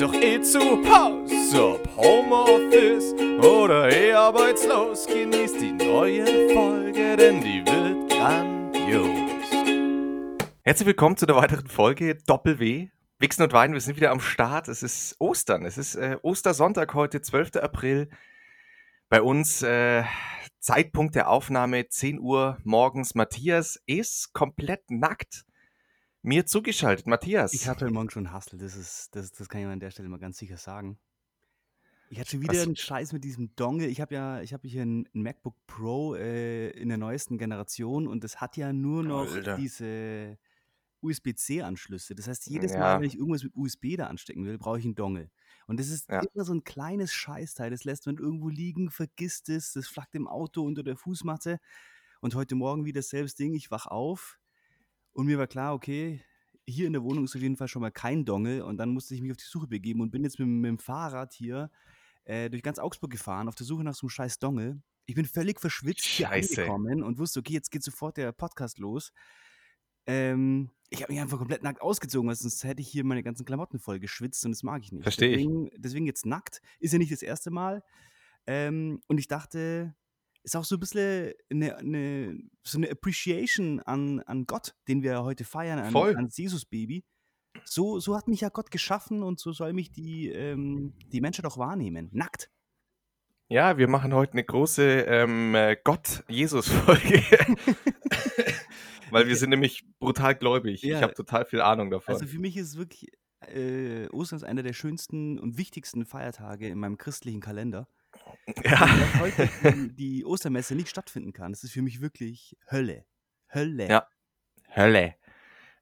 Doch eh zu Haus. Ob Homeoffice oder eh arbeitslos, genießt die neue Folge, denn die wird grandios. Herzlich willkommen zu einer weiteren Folge Doppel W. Wichsen und Wein, wir sind wieder am Start. Es ist Ostern. Es ist äh, Ostersonntag heute, 12. April. Bei uns äh, Zeitpunkt der Aufnahme 10 Uhr morgens. Matthias ist komplett nackt mir zugeschaltet. Matthias. Ich hatte heute Morgen schon Hassel, das, ist, das, das kann ich an der Stelle mal ganz sicher sagen. Ich hatte schon wieder Was? einen Scheiß mit diesem Dongle. Ich habe ja, ich habe hier ein, ein MacBook Pro äh, in der neuesten Generation und das hat ja nur noch Alter. diese USB-C-Anschlüsse. Das heißt, jedes Mal, wenn ich irgendwas mit USB da anstecken will, brauche ich einen Dongle. Und das ist ja. immer so ein kleines Scheißteil. Das lässt man irgendwo liegen, vergisst es, das flackt im Auto unter der Fußmatte. Und heute Morgen wieder dasselbe Ding. Ich wach auf und mir war klar, okay, hier in der Wohnung ist auf jeden Fall schon mal kein Dongle. Und dann musste ich mich auf die Suche begeben und bin jetzt mit, mit dem Fahrrad hier äh, durch ganz Augsburg gefahren, auf der Suche nach so einem scheiß Dongle. Ich bin völlig verschwitzt Scheiße. hier angekommen und wusste, okay, jetzt geht sofort der Podcast los. Ähm, ich habe mich einfach komplett nackt ausgezogen, weil sonst hätte ich hier meine ganzen Klamotten voll geschwitzt und das mag ich nicht. Verstehe ich. Deswegen jetzt nackt. Ist ja nicht das erste Mal. Ähm, und ich dachte, ist auch so ein bisschen eine, eine, so eine Appreciation an, an Gott, den wir heute feiern, an, Voll. an Jesus-Baby. So, so hat mich ja Gott geschaffen und so soll mich die, ähm, die Menschen doch wahrnehmen. Nackt. Ja, wir machen heute eine große ähm, äh, Gott-Jesus-Folge. Weil wir sind nämlich brutal gläubig. Ja. Ich habe total viel Ahnung davon. Also für mich ist es wirklich, äh, Ostern ist einer der schönsten und wichtigsten Feiertage in meinem christlichen Kalender. Ja. Und heute die, die Ostermesse nicht stattfinden kann, das ist für mich wirklich Hölle. Hölle. Ja, Hölle.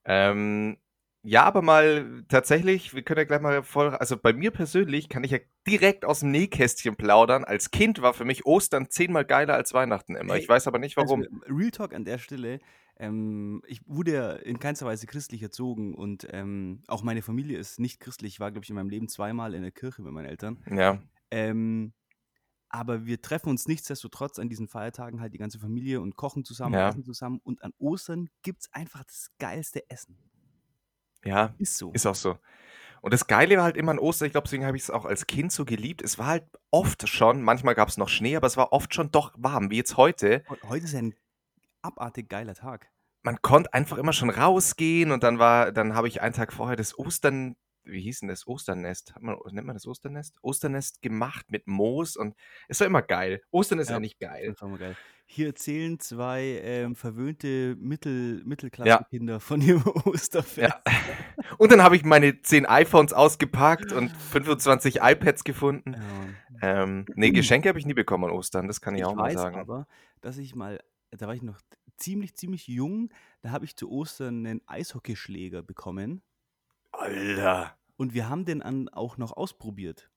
Ähm, ja, aber mal tatsächlich, wir können ja gleich mal voll, also bei mir persönlich kann ich ja direkt aus dem Nähkästchen plaudern. Als Kind war für mich Ostern zehnmal geiler als Weihnachten immer. Ich weiß aber nicht warum. Also, Real Talk an der Stelle. Ähm, ich wurde ja in keinster Weise christlich erzogen und ähm, auch meine Familie ist nicht christlich. Ich war, glaube ich, in meinem Leben zweimal in der Kirche mit meinen Eltern. Ja. Ähm, aber wir treffen uns nichtsdestotrotz an diesen Feiertagen halt die ganze Familie und kochen zusammen, ja. essen zusammen. Und an Ostern gibt es einfach das geilste Essen. Ja, ist so. Ist auch so. Und das Geile war halt immer an Ostern, ich glaube, deswegen habe ich es auch als Kind so geliebt. Es war halt oft schon, manchmal gab es noch Schnee, aber es war oft schon doch warm, wie jetzt heute. Heute ist ein abartig geiler Tag. Man konnte einfach immer schon rausgehen und dann war, dann habe ich einen Tag vorher das Ostern, wie hieß denn das? Osternest. Man, nennt man das Osternest? Osternest gemacht mit Moos und es war immer geil. Ostern ist ja, nicht geil. Geil. Hier erzählen zwei ähm, verwöhnte Mittel, Mittelklassenkinder ja. von ihrem Osterfest. Ja. Und dann habe ich meine 10 iPhones ausgepackt und 25 iPads gefunden. Ja. Ähm, nee, Geschenke habe ich nie bekommen an Ostern, das kann ich, ich auch mal sagen. aber, dass ich mal, da war ich noch ziemlich, ziemlich jung, da habe ich zu Ostern einen Eishockeyschläger bekommen. Alter. Und wir haben den an auch noch ausprobiert.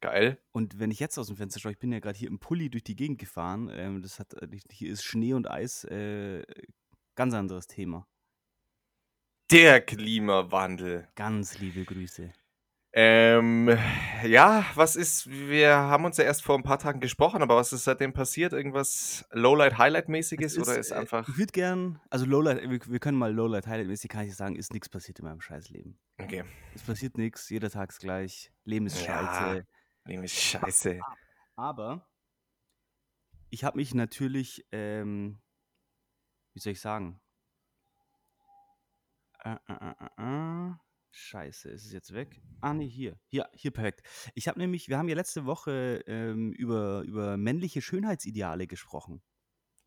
Geil. Und wenn ich jetzt aus dem Fenster schaue, ich bin ja gerade hier im Pulli durch die Gegend gefahren. Ähm, das hat, äh, hier ist Schnee und Eis äh, ganz anderes Thema. Der Klimawandel. Ganz liebe Grüße. Ähm, ja, was ist, wir haben uns ja erst vor ein paar Tagen gesprochen, aber was ist seitdem passiert? Irgendwas Lowlight-Highlight-mäßiges oder ist einfach. Ich würde gern, also Lowlight, wir, wir können mal Lowlight-Highlight-mäßig, kann ich sagen, ist nichts passiert in meinem Scheißleben. Okay. Es passiert nichts, jeder Tag ist gleich, Leben ist ja. scheiße. Leben ist scheiße. Aber ich habe mich natürlich, ähm, wie soll ich sagen? Äh, äh, äh, äh, äh scheiße, ist es jetzt weg? Ah, nee, hier. Hier, hier perfekt. Ich habe nämlich, wir haben ja letzte Woche ähm, über, über männliche Schönheitsideale gesprochen.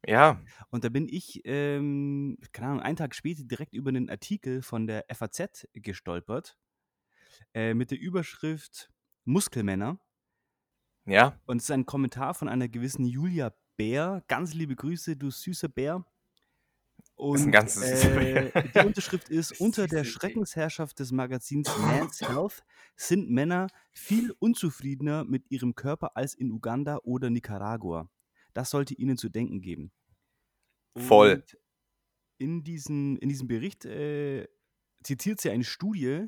Ja. Und da bin ich, ähm, keine Ahnung, einen Tag später direkt über einen Artikel von der FAZ gestolpert. Äh, mit der Überschrift Muskelmänner. Ja. Und es ist ein Kommentar von einer gewissen Julia Bär. Ganz liebe Grüße, du süßer Bär. Und, äh, die Unterschrift ist: Unter der Schreckensherrschaft des Magazins Man's Health sind Männer viel unzufriedener mit ihrem Körper als in Uganda oder Nicaragua. Das sollte ihnen zu denken geben. Voll. Und in, diesen, in diesem Bericht äh, zitiert sie eine Studie,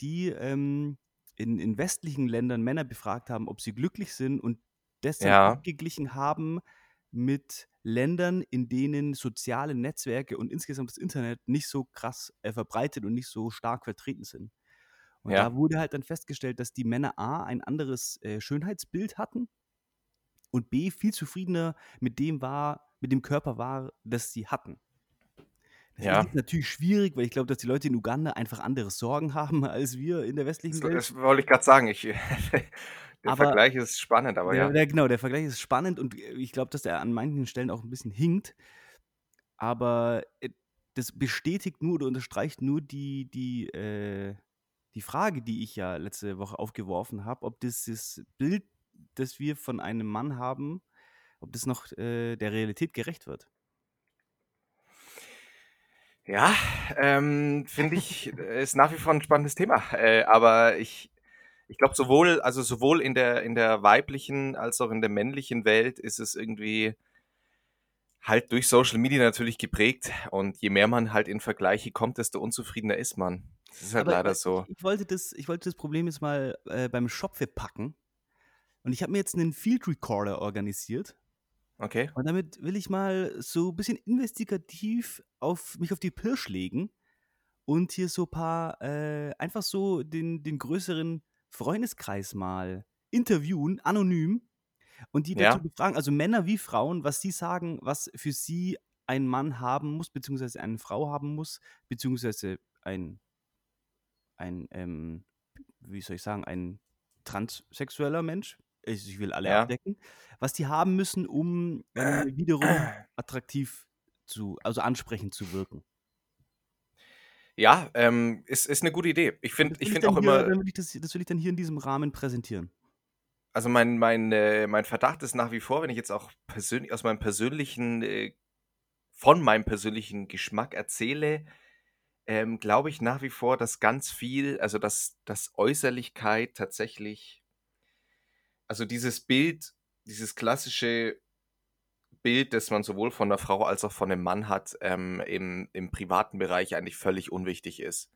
die ähm, in, in westlichen Ländern Männer befragt haben, ob sie glücklich sind und das ja. abgeglichen haben mit Ländern, in denen soziale Netzwerke und insgesamt das Internet nicht so krass äh, verbreitet und nicht so stark vertreten sind. Und da Ja. wurde halt dann festgestellt, dass die Männer A ein anderes äh, Schönheitsbild hatten und B viel zufriedener mit dem war, mit dem Körper war, das sie hatten. Das Ja. ist natürlich schwierig, weil ich glaube, dass die Leute in Uganda einfach andere Sorgen haben als wir in der westlichen Das, Welt. das wollte ich gerade sagen. Ich, der Aber Vergleich ist spannend, aber Der, ja. der, genau, der Vergleich ist spannend und äh, ich glaube, dass der an manchen Stellen auch ein bisschen hinkt. Aber äh, das bestätigt nur oder unterstreicht nur die, die, äh, die Frage, die ich ja letzte Woche aufgeworfen habe, ob dieses Bild, das wir von einem Mann haben, ob das noch äh, der Realität gerecht wird. Ja, ähm, finde ich, äh, ist nach wie vor ein spannendes Thema. Äh, aber ich, ich glaube, sowohl, also sowohl in der, in der weiblichen als auch in der männlichen Welt ist es irgendwie halt durch Social Media natürlich geprägt. Und je mehr man halt in Vergleiche kommt, desto unzufriedener ist man. Das ist halt Aber leider ich, so. ich, wollte das, ich wollte das Problem jetzt mal äh, beim Schopfe packen. Und ich habe mir jetzt einen Field Recorder organisiert. Okay. Und damit will ich mal so ein bisschen investigativ auf mich auf die Pirsch legen und hier so ein paar, äh, einfach so den, den größeren Freundeskreis mal interviewen, anonym, und die dazu Ja. befragen, also Männer wie Frauen, was sie sagen, was für sie ein Mann haben muss, beziehungsweise eine Frau haben muss, beziehungsweise ein, ein ähm, wie soll ich sagen, ein transsexueller Mensch. Ich will alle Ja. abdecken, was die haben müssen, um dann wiederum attraktiv zu, also ansprechend zu wirken. Ja, ähm, ist, ist eine gute Idee. Ich finde das ich find dann auch hier, immer, will das, das will ich dann hier in diesem Rahmen präsentieren. also mein, mein, äh, mein Verdacht ist nach wie vor, wenn ich jetzt auch persönlich aus meinem persönlichen, äh, von meinem persönlichen Geschmack erzähle, ähm, glaube ich nach wie vor, dass ganz viel, also dass, dass Äußerlichkeit tatsächlich, also dieses Bild, dieses klassische Bild, das man sowohl von einer Frau als auch von einem Mann hat, ähm, im, im privaten Bereich eigentlich völlig unwichtig ist.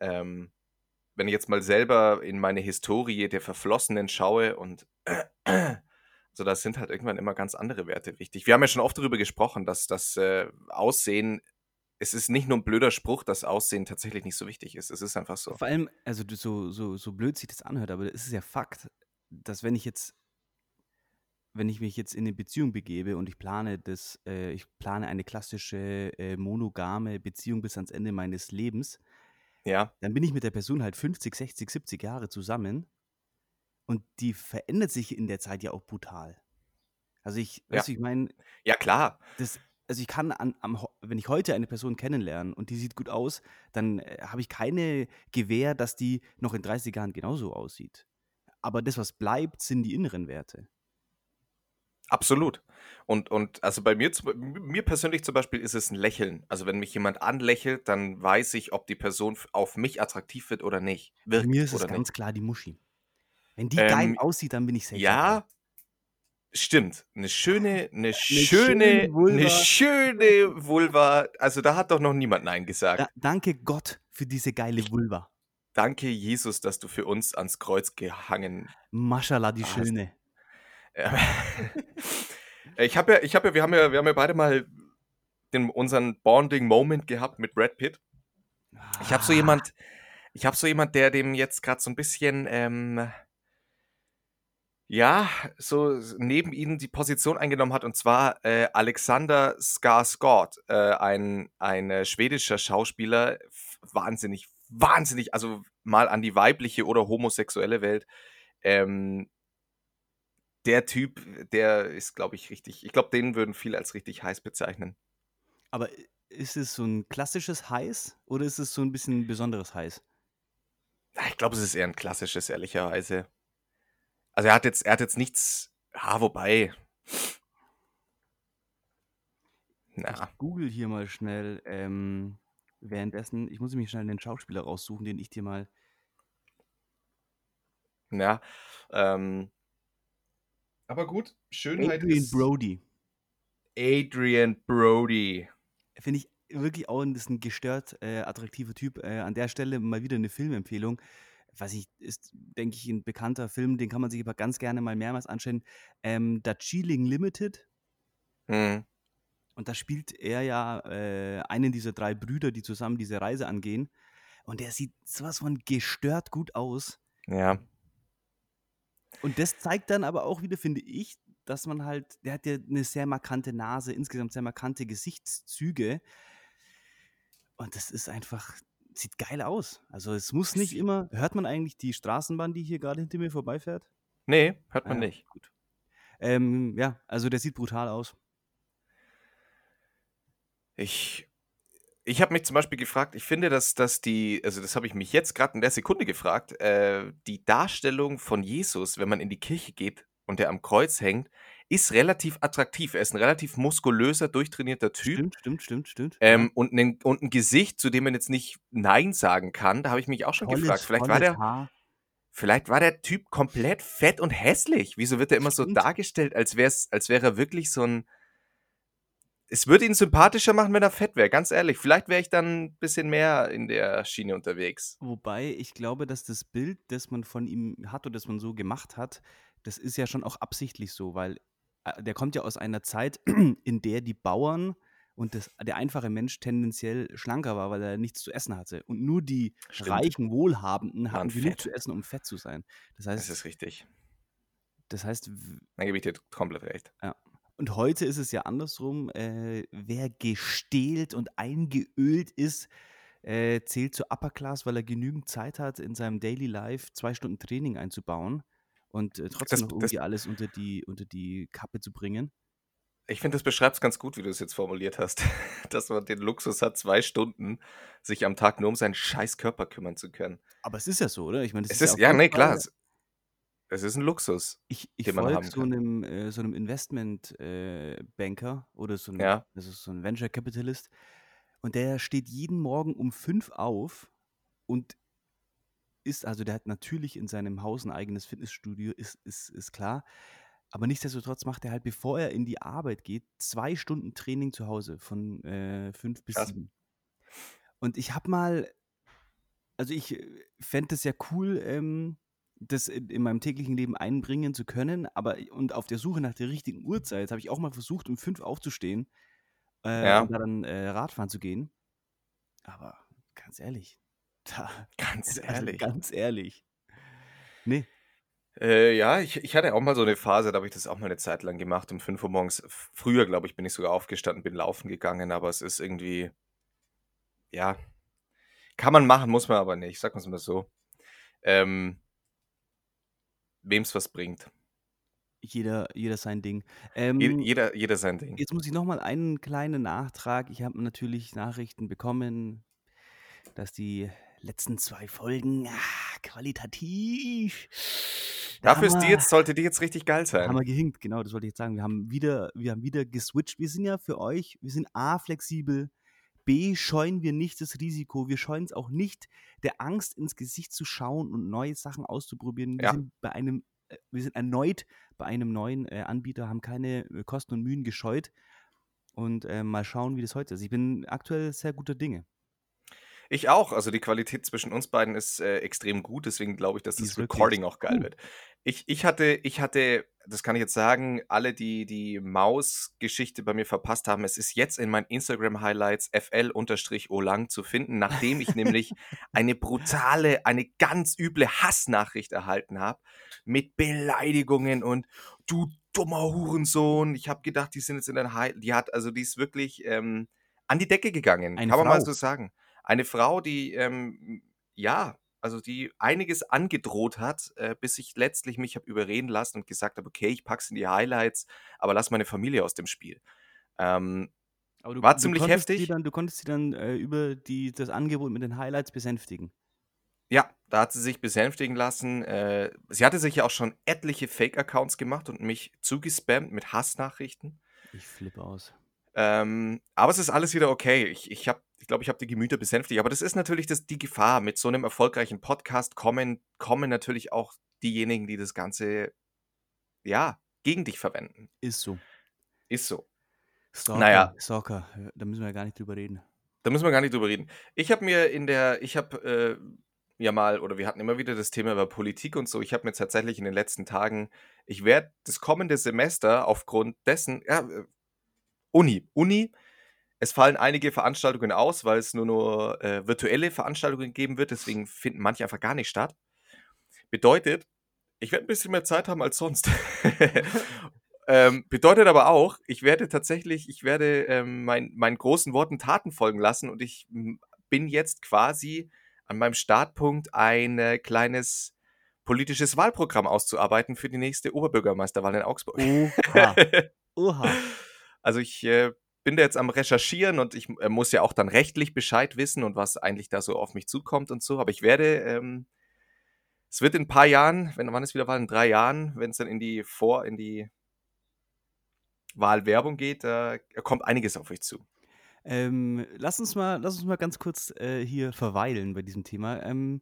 Ähm, wenn ich jetzt mal selber in meine Historie der Verflossenen schaue und so, da sind halt irgendwann immer ganz andere Werte wichtig. Wir haben ja schon oft darüber gesprochen, dass das äh, Aussehen, es ist nicht nur ein blöder Spruch, dass Aussehen tatsächlich nicht so wichtig ist. Es ist einfach so. Vor allem, also so, so, so blöd sich das anhört, aber es ist ja Fakt, dass wenn ich jetzt, wenn ich mich jetzt in eine Beziehung begebe und ich plane das, äh, ich plane eine klassische äh, monogame Beziehung bis ans Ende meines Lebens, Ja, dann bin ich mit der Person halt 50, 60, 70 Jahre zusammen und die verändert sich in der Zeit ja auch brutal. Also ich, ja, weißt du, ich meine, ja klar. das, also ich kann an, am, Ho- wenn ich heute eine Person kennenlerne und die sieht gut aus, dann äh, habe ich keine Gewähr, dass die noch in 30 Jahren genauso aussieht. Aber das, was bleibt, sind die inneren Werte. Absolut. Und, und also bei mir, mir persönlich zum Beispiel ist es ein Lächeln. Also wenn mich jemand anlächelt, dann weiß ich, ob die Person auf mich attraktiv wird oder nicht, Bei mir wirkt ist es oder nicht. ganz klar die Muschi. Wenn die geil Ähm, aussieht, dann bin ich safe dabei. ja, stimmt. Eine schöne, eine Eine schöne schöne, eine schöne Vulva. Also da hat doch noch niemand Nein Da, gesagt. danke Gott für diese geile Vulva. Danke, Jesus, dass du für uns ans Kreuz gehangen Maschallah, die hast. Schöne. Ich habe ja, ich habe ja, wir haben ja, wir haben ja beide mal den, unseren Bonding Moment gehabt mit Brad Pitt. Ich habe so Ah, jemand, ich habe so jemand, der dem jetzt gerade so ein bisschen, ähm, ja, so neben ihnen die Position eingenommen hat, und zwar äh, Alexander Skarsgård, äh, ein, ein äh, schwedischer Schauspieler, wahnsinnig, wahnsinnig, also mal an die weibliche oder homosexuelle Welt. Ähm, der Typ, der ist, glaube ich, richtig, ich glaube, den würden viele als richtig heiß bezeichnen. aber ist es so ein klassisches Heiß oder ist es so ein bisschen ein besonderes Heiß? Ich glaube, es ist eher ein klassisches, ehrlicherweise. Also er hat jetzt, er hat jetzt nichts, ah, wobei, Ich na, google hier mal schnell ähm, währenddessen. Ich muss mir schnell den Schauspieler raussuchen, den ich dir mal. na, ähm, aber gut, Schönheit Adrian ist Brody. Adrian Brody. Finde ich wirklich auch ein, ist ein gestört äh, attraktiver Typ. Äh, an der Stelle mal wieder eine Filmempfehlung. Was ich, ist, denke ich, ein bekannter Film, den kann man sich aber ganz gerne mal mehrmals anschauen. Ähm, Darjeeling Limited Mhm. Und da spielt er ja äh, einen dieser drei Brüder, die zusammen diese Reise angehen. Und der sieht sowas von gestört gut aus. Ja. Und das zeigt dann aber auch wieder, finde ich, dass man halt, der hat ja eine sehr markante Nase, insgesamt sehr markante Gesichtszüge. Und das ist einfach, sieht geil aus. Also es muss nicht immer, hört man eigentlich die Straßenbahn, die hier gerade hinter mir vorbeifährt? Nee, hört man Ah, nicht. Gut. Ähm, ja, also der sieht brutal aus. Ich, ich habe mich zum Beispiel gefragt, ich finde, dass, dass die, also das habe ich mich jetzt gerade in der Sekunde gefragt, äh, die Darstellung von Jesus, wenn man in die Kirche geht und der am Kreuz hängt, ist relativ attraktiv. Er ist ein relativ muskulöser, durchtrainierter Typ. Stimmt, stimmt, stimmt, stimmt. Ähm, und, ein, und ein Gesicht, zu dem man jetzt nicht Nein sagen kann, da habe ich mich auch schon Tolles, gefragt. Vielleicht war, der, Haar. vielleicht war der Typ komplett fett und hässlich. Wieso wird er immer so Stimmt. dargestellt, als, wär's, als wäre er wirklich so ein. Es würde ihn sympathischer machen, wenn er fett wäre, ganz ehrlich. Vielleicht wäre ich dann ein bisschen mehr in der Schiene unterwegs. Wobei ich glaube, dass das Bild, das man von ihm hat oder das man so gemacht hat, das ist ja schon auch absichtlich so, weil äh, der kommt ja aus einer Zeit, in der die Bauern und das, der einfache Mensch tendenziell schlanker war, weil er nichts zu essen hatte. Und nur die Stimmt. reichen, Wohlhabenden hatten genug fett. zu essen, um fett zu sein. Das Das heißt, ist richtig. das heißt, Dann gebe ich dir komplett recht. Und heute ist es ja andersrum. Äh, wer gestählt und eingeölt ist, äh, zählt zur Upper Class, weil er genügend Zeit hat, in seinem Daily Life zwei Stunden Training einzubauen und äh, trotzdem Das- noch das- irgendwie alles unter die, unter die Kappe zu bringen. Ich finde, das beschreibt es ganz gut, wie du es jetzt formuliert hast. Dass man den Luxus hat, zwei Stunden sich am Tag nur um seinen scheiß Körper kümmern zu können. Aber es ist ja so, oder? Ich meine, das Es ist, ist, auch ja, nee, klar. Es, es ist ein Luxus. Ich, ich den man folge haben so kann. einem, äh, so einem Investment-Banker äh, Banker oder so einem, Ja. also so ein Venture Capitalist. Und der steht jeden Morgen um fünf auf und ist, also der hat natürlich in seinem Haus ein eigenes Fitnessstudio, ist, ist, ist klar. Aber nichtsdestotrotz macht er halt, bevor er in die Arbeit geht, zwei Stunden Training zu Hause von äh, fünf bis Krass. sieben. Und ich habe mal, also ich fände es ja cool, ähm, das in, in meinem täglichen Leben einbringen zu können, aber und auf der Suche nach der richtigen Uhrzeit habe ich auch mal versucht, um fünf aufzustehen äh, Ja. und da dann äh, Radfahren zu gehen. Aber ganz ehrlich, da, Ganz also ehrlich. ganz ehrlich. Nee, Äh, ja, ich, ich hatte auch mal so eine Phase, da habe ich das auch mal eine Zeit lang gemacht. Um 5 Uhr morgens. Früher, glaube ich, bin ich sogar aufgestanden, bin laufen gegangen, aber es ist irgendwie, ja, kann man machen, muss man aber nicht. Sagen wir es mal so. Ähm, Wem es was bringt. jeder, jeder sein Ding. Ähm, jeder, jeder sein Ding. Jetzt muss ich noch mal einen kleinen Nachtrag. Ich habe natürlich Nachrichten bekommen, dass die letzten zwei Folgen ah, qualitativ. da Dafür haben ist die jetzt, sollte die jetzt richtig geil haben sein. wir gehinkt, genau, das wollte ich jetzt sagen. Wir haben wieder, wir haben wieder geswitcht. Wir sind ja für euch, wir sind A, flexibel, B, scheuen wir nicht das Risiko. Wir scheuen es auch nicht, der Angst ins Gesicht zu schauen und neue Sachen auszuprobieren. Wir Ja. sind bei einem, äh, wir sind erneut bei einem neuen äh, Anbieter, haben keine äh, Kosten und Mühen gescheut und äh, mal schauen, wie das heute ist. Ich bin aktuell sehr guter Dinge. Ich auch. Also die Qualität zwischen uns beiden ist äh, extrem gut, deswegen glaube ich, dass Die das Recording auch geil cool. wird. Ich, ich hatte, ich hatte, das kann ich jetzt sagen, alle, die die Maus-Geschichte bei mir verpasst haben, es ist jetzt in meinen Instagram-Highlights fl-olang zu finden, nachdem ich nämlich eine brutale, eine ganz üble Hassnachricht erhalten habe mit Beleidigungen und du dummer Hurensohn. Ich habe gedacht, die sind jetzt in den High, die hat, also die ist wirklich ähm, an die Decke gegangen, Eine kann man mal Frau. so sagen. Eine Frau, die, ähm, ja, also die einiges angedroht hat, äh, bis ich letztlich mich habe überreden lassen und gesagt habe, okay, ich pack's in die Highlights, aber lass meine Familie aus dem Spiel. Ähm, Aber du, War du ziemlich konntest heftig. Dann, du konntest sie dann äh, über die, das Angebot mit den Highlights besänftigen. ja, da hat sie sich besänftigen lassen. Äh, sie hatte sich ja auch schon etliche Fake-Accounts gemacht und mich zugespammt mit Hassnachrichten. Ich flippe aus. Ähm, aber es ist alles wieder okay. Ich, ich glaube, ich, glaub, ich habe die Gemüter besänftigt. Aber das ist natürlich das, die Gefahr. Mit so einem erfolgreichen Podcast kommen, kommen natürlich auch diejenigen, die das Ganze, ja, gegen dich verwenden. Ist so. Ist so. Stalker, Naja. Stalker, äh, da müssen wir ja gar nicht drüber reden. Da müssen wir gar nicht drüber reden. Ich habe mir in der, ich habe äh, ja mal, oder wir hatten immer wieder das Thema über Politik und so. Ich habe mir tatsächlich in den letzten Tagen, ich werde das kommende Semester aufgrund dessen, ja, äh, Uni. Uni. Es fallen einige Veranstaltungen aus, weil es nur nur äh, virtuelle Veranstaltungen geben wird. Deswegen finden manche einfach gar nicht statt. Bedeutet, ich werde ein bisschen mehr Zeit haben als sonst. ähm, bedeutet aber auch, ich werde tatsächlich, ich werde ähm, mein, meinen großen Worten Taten folgen lassen und ich bin jetzt quasi an meinem Startpunkt ein äh, kleines politisches Wahlprogramm auszuarbeiten für die nächste Oberbürgermeisterwahl in Augsburg. Oha. Oha. Also ich äh, bin da jetzt am Recherchieren und ich äh, muss ja auch dann rechtlich Bescheid wissen und was eigentlich da so auf mich zukommt und so. Aber ich werde, ähm, es wird in ein paar Jahren, wenn wann es wieder war, in drei Jahren, wenn es dann in die Vor, in die Wahlwerbung geht, da kommt einiges auf euch zu. Ähm, lass uns mal, lass uns mal ganz kurz äh, hier verweilen bei diesem Thema. Ähm,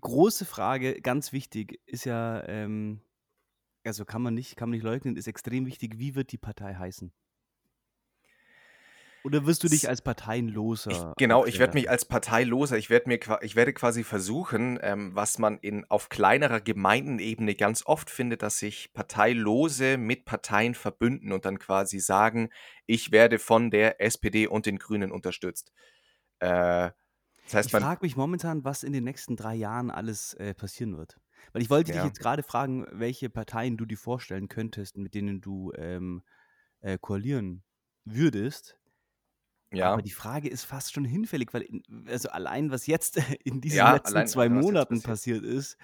große Frage, ganz wichtig, ist ja, ähm, also kann man nicht, kann man nicht leugnen, ist extrem wichtig, wie wird die Partei heißen? Oder wirst du dich als Parteienloser? Ich, genau, ich werde mich als Parteiloser, ich werde mir, ich werde quasi versuchen, ähm, was man in auf kleinerer Gemeindenebene ganz oft findet, dass sich Parteilose mit Parteien verbünden und dann quasi sagen, ich werde von der SPD und den Grünen unterstützt. Äh, das heißt, ich frage mich momentan, was in den nächsten drei Jahren alles äh, passieren wird. Weil ich wollte ja. dich jetzt gerade fragen, welche Parteien du dir vorstellen könntest, mit denen du ähm, äh, koalieren würdest. Ja. Aber die Frage ist fast schon hinfällig, weil in, also allein was jetzt in diesen ja, letzten allein, zwei Monaten passiert. passiert ist,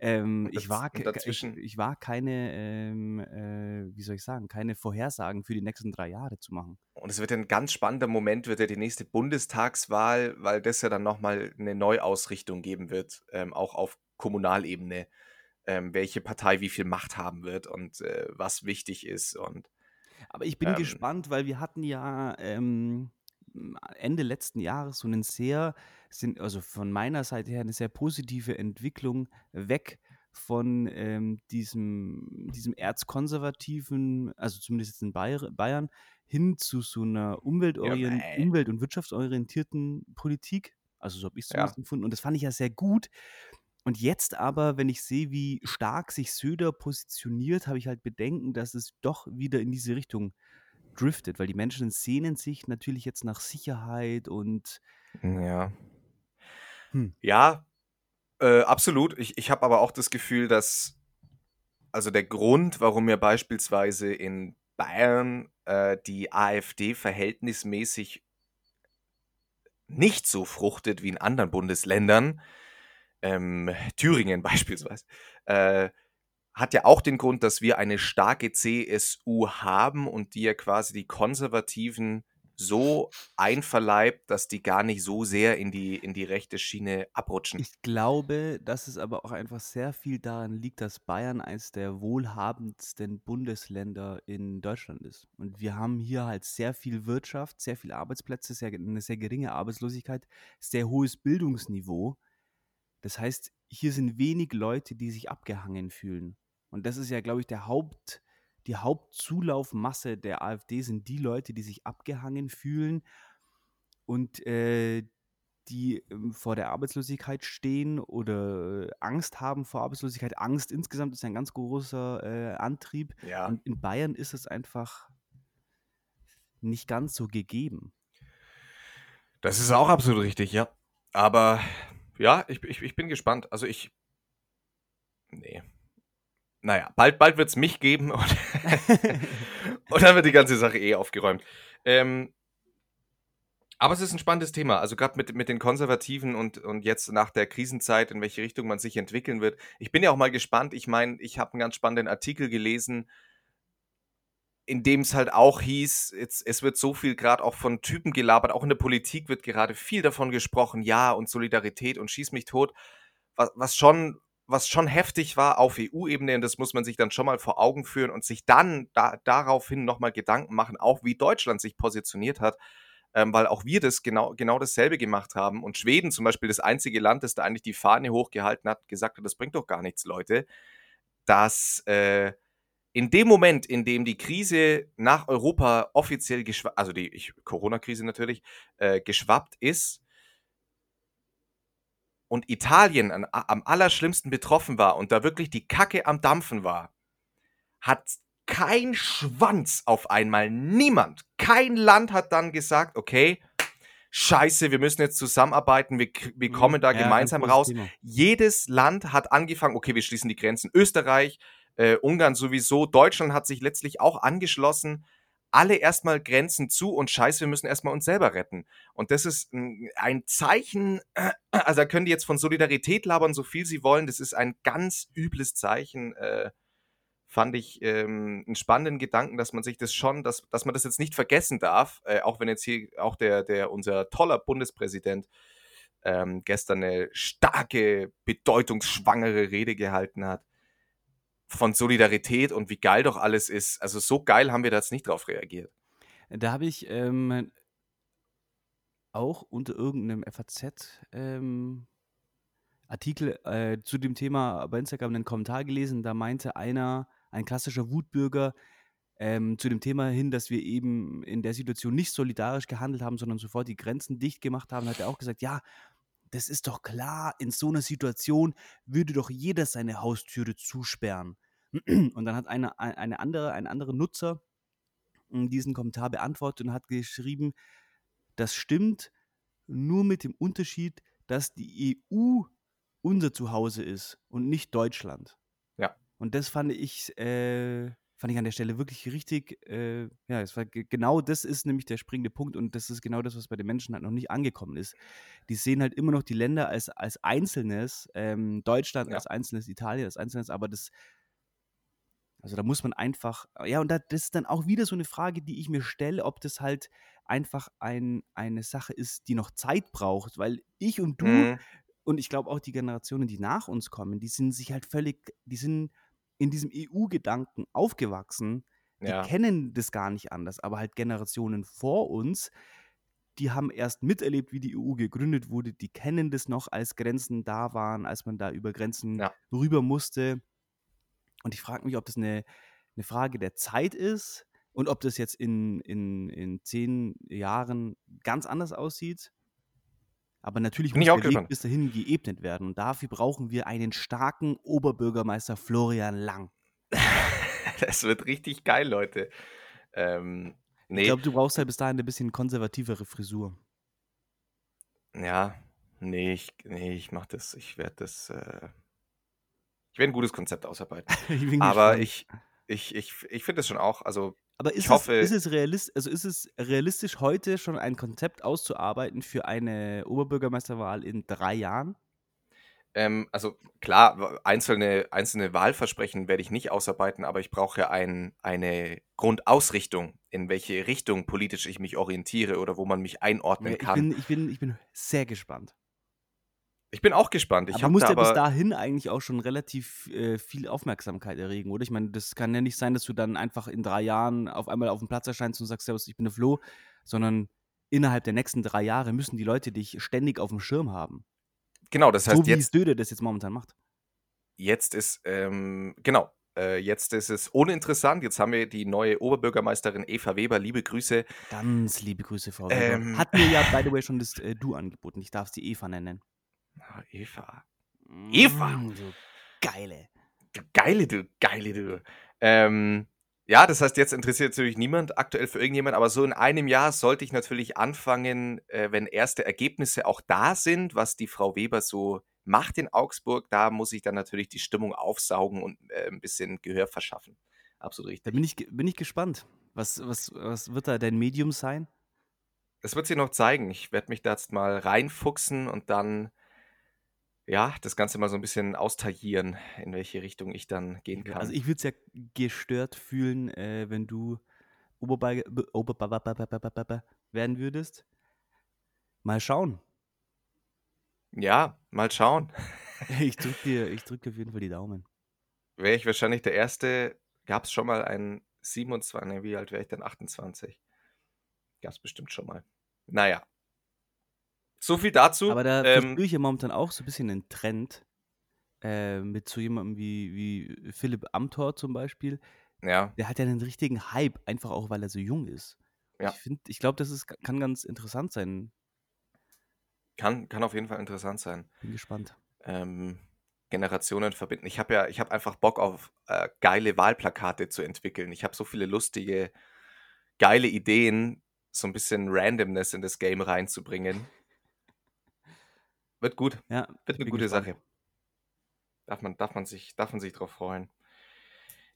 ähm, ich, war, ich, ich, war keine, ähm, äh, wie soll ich sagen, keine Vorhersagen für die nächsten drei Jahre zu machen. Und es wird ein ganz spannender Moment, wird ja die nächste Bundestagswahl, weil das ja dann nochmal eine Neuausrichtung geben wird, ähm, auch auf Kommunalebene, ähm, welche Partei wie viel Macht haben wird und äh, was wichtig ist. Und, Aber ich bin ähm gespannt, weil wir hatten ja ähm, Ende letzten Jahres so einen sehr, sind, also von meiner Seite her eine sehr positive Entwicklung weg von ähm, diesem, diesem erzkonservativen, also zumindest jetzt in Bayern, hin zu so einer umweltorient ja, umwelt- und wirtschaftsorientierten Politik. Also so habe ich es zumindest ja. empfunden. Und das fand ich ja sehr gut. Und jetzt aber, wenn ich sehe, wie stark sich Söder positioniert, habe ich halt Bedenken, dass es doch wieder in diese Richtung driftet, weil die Menschen sehnen sich natürlich jetzt nach Sicherheit und Ja. Hm. Ja, äh, absolut. Ich, ich habe aber auch das Gefühl, dass also der Grund, warum mir beispielsweise in Bayern äh, die AfD verhältnismäßig nicht so fruchtet wie in anderen Bundesländern, ähm, Thüringen beispielsweise, äh, hat ja auch den Grund, dass wir eine starke CSU haben und die ja quasi die Konservativen so einverleibt, dass die gar nicht so sehr in die, in die rechte Schiene abrutschen. Ich glaube, dass es aber auch einfach sehr viel daran liegt, dass Bayern eines der wohlhabendsten Bundesländer in Deutschland ist. Und wir haben hier halt sehr viel Wirtschaft, sehr viele Arbeitsplätze, sehr, eine sehr geringe Arbeitslosigkeit, sehr hohes Bildungsniveau. Das heißt, hier sind wenig Leute, die sich abgehangen fühlen. Und das ist ja, glaube ich, der Haupt, die Hauptzulaufmasse der AfD sind die Leute, die sich abgehangen fühlen und äh, die ähm, vor der Arbeitslosigkeit stehen oder Angst haben vor Arbeitslosigkeit. Angst insgesamt ist ein ganz großer äh, Antrieb. Ja. Und in Bayern ist es einfach nicht ganz so gegeben. Das ist auch absolut richtig, ja. Aber ja, ich, ich, ich bin gespannt. Also ich. Nee, naja, bald, bald wird es mich geben und, und, dann wird die ganze Sache eh aufgeräumt. Ähm, aber es ist ein spannendes Thema. Also gerade mit, mit den Konservativen und, und jetzt nach der Krisenzeit, in welche Richtung man sich entwickeln wird. Ich bin ja auch mal gespannt. Ich meine, ich habe einen ganz spannenden Artikel gelesen, in dem es halt auch hieß, jetzt, es wird so viel gerade auch von Typen gelabert, auch in der Politik wird gerade viel davon gesprochen, ja, und Solidarität und schieß mich tot, was, was schon was schon heftig war auf EU-Ebene, und das muss man sich dann schon mal vor Augen führen und sich dann da, daraufhin nochmal Gedanken machen, auch wie Deutschland sich positioniert hat, ähm, weil auch wir das genau, genau dasselbe gemacht haben. Und Schweden zum Beispiel das einzige Land, das da eigentlich die Fahne hochgehalten hat, gesagt hat, das bringt doch gar nichts, Leute, dass äh, in dem Moment, in dem die Krise nach Europa offiziell geschwappt, also die Corona-Krise natürlich, äh, geschwappt ist, und Italien an, am allerschlimmsten betroffen war und da wirklich die Kacke am Dampfen war, hat kein Schwanz auf einmal, niemand, kein Land hat dann gesagt, okay, scheiße, wir müssen jetzt zusammenarbeiten, wir, wir kommen da Ja, gemeinsam raus. Thema. Jedes Land hat angefangen, okay, wir schließen die Grenzen. Österreich, äh, Ungarn sowieso, Deutschland hat sich letztlich auch angeschlossen. Alle erstmal Grenzen zu und scheiße, wir müssen erstmal uns selber retten. Und das ist ein, Zeichen, also da können die jetzt von Solidarität labern, so viel sie wollen. Das ist ein ganz übles Zeichen. Äh, fand ich ähm, einen spannenden Gedanken, dass man sich das schon, dass, dass man das jetzt nicht vergessen darf, äh, auch wenn jetzt hier auch der, der unser toller Bundespräsident ähm, gestern eine starke, bedeutungsschwangere Rede gehalten hat von Solidarität und wie geil doch alles ist. Also so geil haben wir da jetzt nicht drauf reagiert. Da habe ich ähm, auch unter irgendeinem FAZ ähm, Artikel äh, zu dem Thema bei Instagram einen Kommentar gelesen. Da meinte einer, ein klassischer Wutbürger, ähm, zu dem Thema hin, dass wir eben in der Situation nicht solidarisch gehandelt haben, sondern sofort die Grenzen dicht gemacht haben, hat er auch gesagt, ja, das ist doch klar, in so einer Situation würde doch jeder seine Haustüre zusperren. Und dann hat eine, eine andere, ein anderer Nutzer m, diesen Kommentar beantwortet und hat geschrieben, das stimmt, nur mit dem Unterschied, dass die EU unser Zuhause ist und nicht Deutschland. Ja. Und das fand ich, äh, fand ich an der Stelle wirklich richtig, äh, ja, es war ge- genau das ist nämlich der springende Punkt und das ist genau das, was bei den Menschen halt noch nicht angekommen ist. Die sehen halt immer noch die Länder als, als Einzelnes, ähm, Deutschland Ja. als Einzelnes, Italien als Einzelnes, aber das, also da muss man einfach, ja, und da, das ist dann auch wieder so eine Frage, die ich mir stelle, ob das halt einfach ein, eine Sache ist, die noch Zeit braucht, weil ich und du Mhm. und ich glaube auch die Generationen, die nach uns kommen, die sind sich halt völlig, die sind in diesem EU-Gedanken aufgewachsen, die Ja. kennen das gar nicht anders, aber halt Generationen vor uns, die haben erst miterlebt, wie die EU gegründet wurde, die kennen das noch, als Grenzen da waren, als man da über Grenzen Ja. rüber musste. Und ich frage mich, ob das eine, eine Frage der Zeit ist und ob das jetzt in, in, in zehn Jahren ganz anders aussieht. Aber natürlich Bin muss ich der Weg bis dahin geebnet werden. Und dafür brauchen wir einen starken Oberbürgermeister Florian Lang. Das wird richtig geil, Leute. Ähm, Ich nee, glaube, du brauchst halt bis dahin eine bisschen konservativere Frisur. ja, nee, ich, nee, ich mach das, ich werde das, äh, ich werde ein gutes Konzept ausarbeiten. ich Aber gespannt. ich, ich, ich, ich finde das schon auch, also Aber ich ist, hoffe- es, ist, es realist, also ist es realistisch, heute schon ein Konzept auszuarbeiten für eine Oberbürgermeisterwahl in drei Jahren? Ähm, also klar, einzelne, einzelne Wahlversprechen werde ich nicht ausarbeiten, aber ich brauche ein, eine Grundausrichtung, in welche Richtung politisch ich mich orientiere oder wo man mich einordnen Ich kann. bin, ich, bin, ich bin sehr gespannt. Ich bin auch gespannt. Ich aber da ja bis dahin eigentlich auch schon relativ äh, viel Aufmerksamkeit erregen, oder? Ich meine, das kann ja nicht sein, dass du dann einfach in drei Jahren auf einmal auf dem Platz erscheinst und sagst, Servus, ich bin der Flo, sondern innerhalb der nächsten drei Jahre müssen die Leute dich ständig auf dem Schirm haben. genau, das heißt so wie jetzt, Döde das jetzt momentan macht. jetzt ist, ähm, genau, äh, jetzt ist es uninteressant. Jetzt haben wir die neue Oberbürgermeisterin Eva Weber. Liebe Grüße. Ganz liebe Grüße, Frau Weber. Ähm. Hat mir ja, by the way, schon das äh, Du angeboten. Ich darf sie Eva nennen. Eva. Eva! Mm, so geile. Du geile, du geile, du. Ähm, ja, das heißt, jetzt interessiert natürlich niemand aktuell für irgendjemand, aber so in einem Jahr sollte ich natürlich anfangen, äh, wenn erste Ergebnisse auch da sind, was die Frau Weber so macht in Augsburg, da muss ich dann natürlich die Stimmung aufsaugen und äh, ein bisschen Gehör verschaffen. Absolut Da richtig. bin ich, bin ich gespannt. Was, was, was wird da dein Medium sein? Das wird sie noch zeigen. Ich werde mich da jetzt mal reinfuchsen und dann, ja, das Ganze mal so ein bisschen austagieren, in welche Richtung ich dann gehen kann. Also ich würde es ja gestört fühlen, äh, wenn du Oberbei Oberbei werden würdest. Mal schauen. ja, mal schauen. Ich drücke dir, ich drück dir auf jeden Fall die Daumen. wäre ich wahrscheinlich der Erste. Gab es schon mal einen 27, nee, wie alt wäre ich denn? 28. Gab es bestimmt schon mal. Naja. So viel dazu. Aber da ähm, verspüre ich ja momentan auch so ein bisschen einen Trend äh, mit so jemandem wie, wie Philipp Amthor zum Beispiel. ja, Der hat ja einen richtigen Hype, einfach auch, weil er so jung ist. Ja. Ich ich glaube, das ist, kann ganz interessant sein. kann, kann auf jeden Fall interessant sein. Bin gespannt. Ähm, Generationen verbinden. Ich habe ja, ich habe einfach Bock auf äh, geile Wahlplakate zu entwickeln. Ich habe so viele lustige, geile Ideen, so ein bisschen Randomness in das Game reinzubringen. Wird gut. Ja, Wird eine gute gespannt. Sache. Darf man, darf man sich, darf man sich drauf freuen.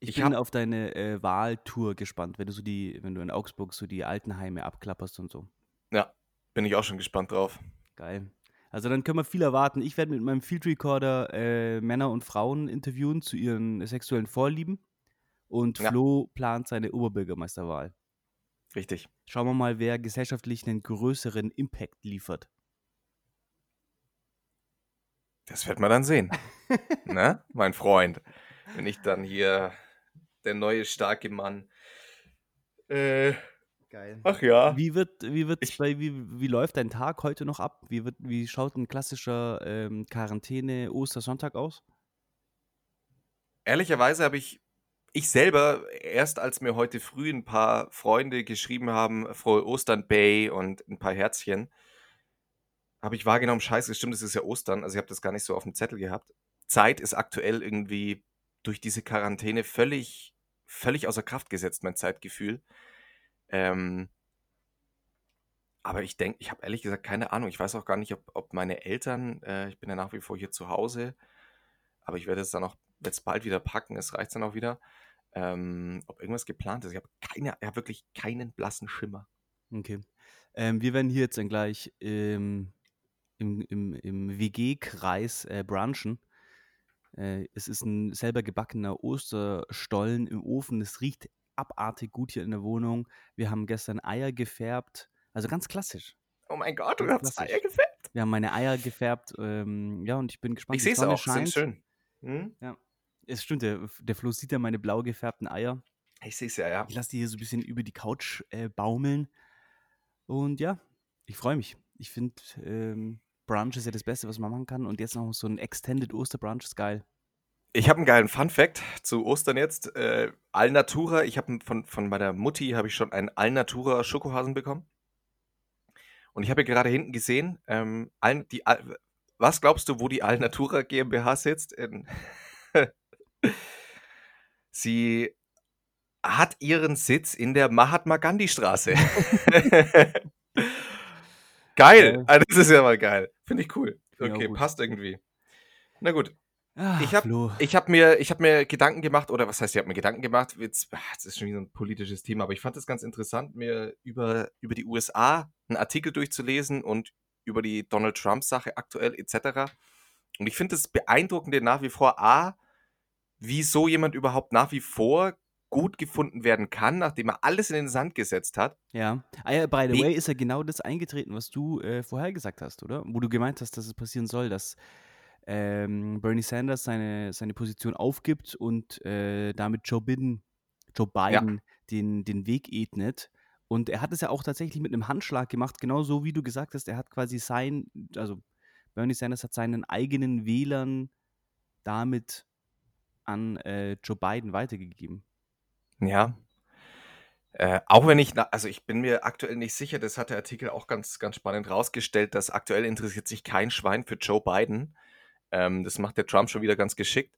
Ich, Ich bin auf deine äh, Wahltour gespannt, wenn du so die, wenn du in Augsburg so die Altenheime abklapperst und so. Ja, bin ich auch schon gespannt drauf. Geil. Also dann können wir viel erwarten. Ich werde mit meinem Field Recorder äh, Männer und Frauen interviewen zu ihren sexuellen Vorlieben. Und Ja. Flo plant seine Oberbürgermeisterwahl. Richtig. Schauen wir mal, wer gesellschaftlich einen größeren Impact liefert. Das wird man dann sehen. ne, mein Freund? Wenn ich dann hier der neue starke Mann. Äh, Geil. ach ja. Wie wird, wie wird's Ich- bei, wie, wie läuft dein Tag heute noch ab? Wie, wird, wie schaut ein klassischer ähm, Quarantäne-Ostersonntag aus? Ehrlicherweise habe ich, ich selber, erst als mir heute früh ein paar Freunde geschrieben haben, frohe Ostern Bay und ein paar Herzchen, habe ich wahrgenommen, scheiße, stimmt, es ist ja Ostern, also ich habe das gar nicht so auf dem Zettel gehabt. Zeit ist aktuell irgendwie durch diese Quarantäne völlig, völlig außer Kraft gesetzt, mein Zeitgefühl. Ähm, aber ich denke, ich habe ehrlich gesagt keine Ahnung. Ich weiß auch gar nicht, ob, ob meine Eltern, äh, ich bin ja nach wie vor hier zu Hause, aber ich werde es dann auch jetzt bald wieder packen, es reicht dann auch wieder. Ähm, ob irgendwas geplant ist. Ich habe keine, habe wirklich keinen blassen Schimmer. Okay. Ähm, wir werden hier jetzt dann gleich ähm, im, im, im WG-Kreis äh, brunchen. Äh, es ist ein selber gebackener Osterstollen im Ofen. Es riecht abartig gut hier in der Wohnung. Wir haben gestern Eier gefärbt. Also ganz klassisch. Oh mein Gott, du hast. Eier gefärbt. Wir haben meine Eier gefärbt. Ähm, ja, und ich bin gespannt. Ich sehe es auch, sind scheint. schön. Hm? Es stimmt, der, der Flo sieht ja meine blau gefärbten Eier. Ich sehe es ja, ja. Ich lasse die hier so ein bisschen über die Couch äh, baumeln. Und ja, ich freue mich. Ich finde, ähm, Brunch ist ja das Beste, was man machen kann. Und jetzt noch so ein Extended Osterbrunch ist geil. Ich habe einen geilen Fun-Fact zu Ostern jetzt. Äh, Alnatura, ich habe von, von meiner Mutti habe ich schon einen Alnatura Schokohasen bekommen. Und ich habe gerade hinten gesehen, ähm, Al, die, Al, was glaubst du, wo die Alnatura GmbH sitzt? In Sie hat ihren Sitz in der Mahatma Gandhi Straße. geil, Geil. Ah, das ist ja mal geil. Finde ich cool. Okay, gut. passt irgendwie. Na gut. Ah, Ich hab- habe mir, ich hab mir Gedanken gemacht, oder was heißt, ich habe mir Gedanken gemacht, jetzt, ah, das ist schon wieder ein politisches Thema, aber ich fand es ganz interessant, mir über, über die USA einen Artikel durchzulesen und über die Donald Trump-Sache aktuell etc. Und ich finde das Beeindruckende nach wie vor A, wie so jemand überhaupt nach wie vor gut gefunden werden kann, nachdem er alles in den Sand gesetzt hat. Ja. Ah, ja, by the way, ist ja genau das eingetreten, was du äh, vorher gesagt hast, oder? Wo du gemeint hast, dass es passieren soll, dass ähm, Bernie Sanders seine, seine Position aufgibt und äh, damit Joe Biden, Joe Biden den, den Weg ebnet. Und er hat es ja auch tatsächlich mit einem Handschlag gemacht, genau so wie du gesagt hast. Er hat quasi sein, also Bernie Sanders hat seinen eigenen Wählern damit an äh, Joe Biden weitergegeben. Ja. Äh, auch wenn ich, also ich bin mir aktuell nicht sicher, das hat der Artikel auch ganz, ganz spannend rausgestellt, dass aktuell interessiert sich kein Schwein für Joe Biden. Ähm, das macht der Trump schon wieder ganz geschickt.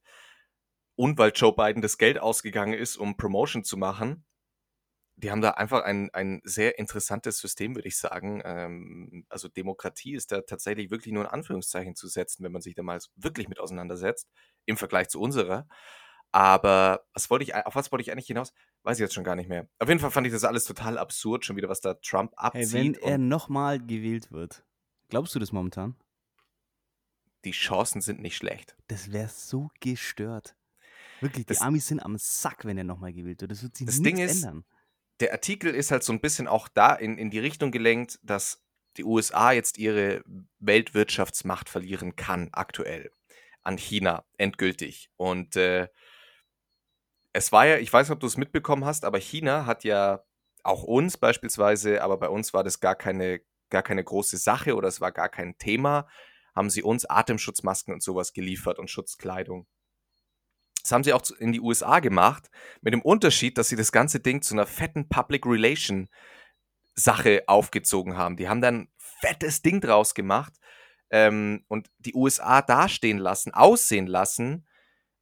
Und weil Joe Biden das Geld ausgegangen ist, um Promotion zu machen, die haben da einfach ein, ein sehr interessantes System, würde ich sagen. Ähm, also Demokratie ist da tatsächlich wirklich nur in Anführungszeichen zu setzen, wenn man sich da mal wirklich mit auseinandersetzt, im Vergleich zu unserer. Aber was wollte ich, auf was wollte ich eigentlich hinaus? Weiß ich jetzt schon gar nicht mehr. Auf jeden Fall fand ich das alles total absurd, schon wieder, was da Trump Hey, abzieht. wenn er nochmal gewählt wird, glaubst du das momentan? die Chancen sind nicht schlecht. Das wäre so gestört. Wirklich, die Das- Amis sind am Sack, wenn er nochmal gewählt wird. Das wird sich Das nichts Ding ist, ändern. Der Artikel ist halt so ein bisschen auch da in, in die Richtung gelenkt, dass die USA jetzt ihre Weltwirtschaftsmacht verlieren kann, aktuell, an China, endgültig. Und äh, es war ja, ich weiß nicht, ob du es mitbekommen hast, aber China hat ja auch uns beispielsweise, aber bei uns war das gar keine, gar keine große Sache oder es war gar kein Thema, haben sie uns Atemschutzmasken und sowas geliefert und Schutzkleidung. Das haben sie auch in die USA gemacht, mit dem Unterschied, dass sie das ganze Ding zu einer fetten Public Relation Sache aufgezogen haben. Die haben dann fettes Ding draus gemacht, ähm, und die USA dastehen lassen, aussehen lassen,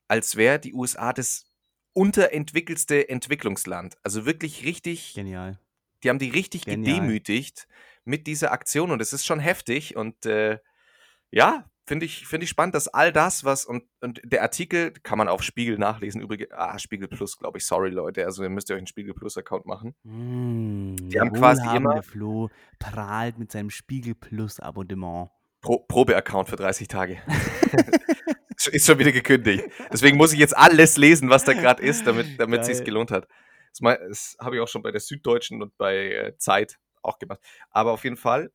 als wäre die USA das unterentwickelste Entwicklungsland. Also wirklich richtig. Genial. Die haben die richtig Genial. gedemütigt mit dieser Aktion und es ist schon heftig und äh, ja, finde ich, find ich spannend, dass all das, was und, und der Artikel kann man auf Spiegel nachlesen, übrigens, ah, Spiegel Plus, glaube ich, sorry Leute, also ihr müsst ihr euch einen Spiegel Plus-Account machen. Mm, die haben quasi immer. Flo prahlt mit seinem Spiegel Plus-Abonnement. Pro, Probe-Account für 30 Tage. ist schon wieder gekündigt. Deswegen muss ich jetzt alles lesen, was da gerade ist, damit es sich gelohnt hat. Das, das habe ich auch schon bei der Süddeutschen und bei äh, Zeit auch gemacht. Aber auf jeden Fall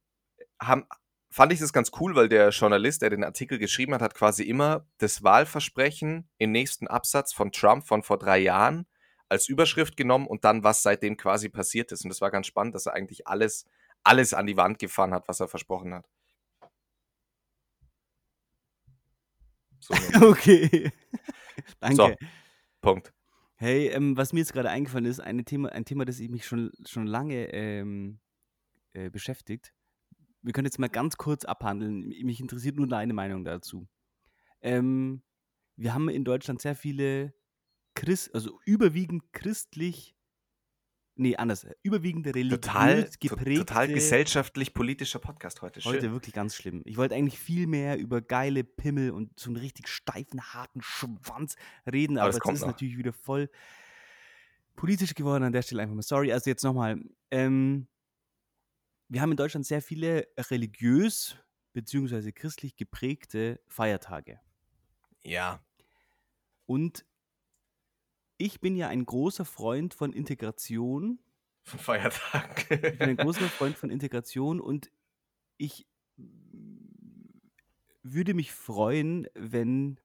haben, fand ich das ganz cool, weil der Journalist, der den Artikel geschrieben hat, hat quasi immer das Wahlversprechen im nächsten Absatz von Trump von vor drei Jahren als Überschrift genommen und dann, was seitdem quasi passiert ist. Und das war ganz spannend, dass er eigentlich alles, alles an die Wand gefahren hat, was er versprochen hat. So okay. Danke. So, Punkt. Hey, ähm, was mir jetzt gerade eingefallen ist, ein Thema, ein Thema, das ich mich schon, schon lange ähm, äh, beschäftigt. Wir können jetzt mal ganz kurz abhandeln. Mich interessiert nur deine Meinung dazu. Ähm, wir haben in Deutschland sehr viele Christ, also überwiegend christlich Nee, anders. Überwiegend religiös total, geprägte. Total gesellschaftlich-politischer Podcast heute. Schön. Heute wirklich ganz schlimm. Ich wollte eigentlich viel mehr über geile Pimmel und so einen richtig steifen, harten Schwanz reden, aber, aber das ist noch. natürlich wieder voll politisch geworden an der Stelle einfach mal. Sorry, also jetzt nochmal. Ähm, wir haben in Deutschland sehr viele religiös bzw. christlich geprägte Feiertage. Ja. Und ich bin ja ein großer Freund von Integration. Von Feiertagen. ich bin ein großer Freund von Integration und ich würde mich freuen, wenn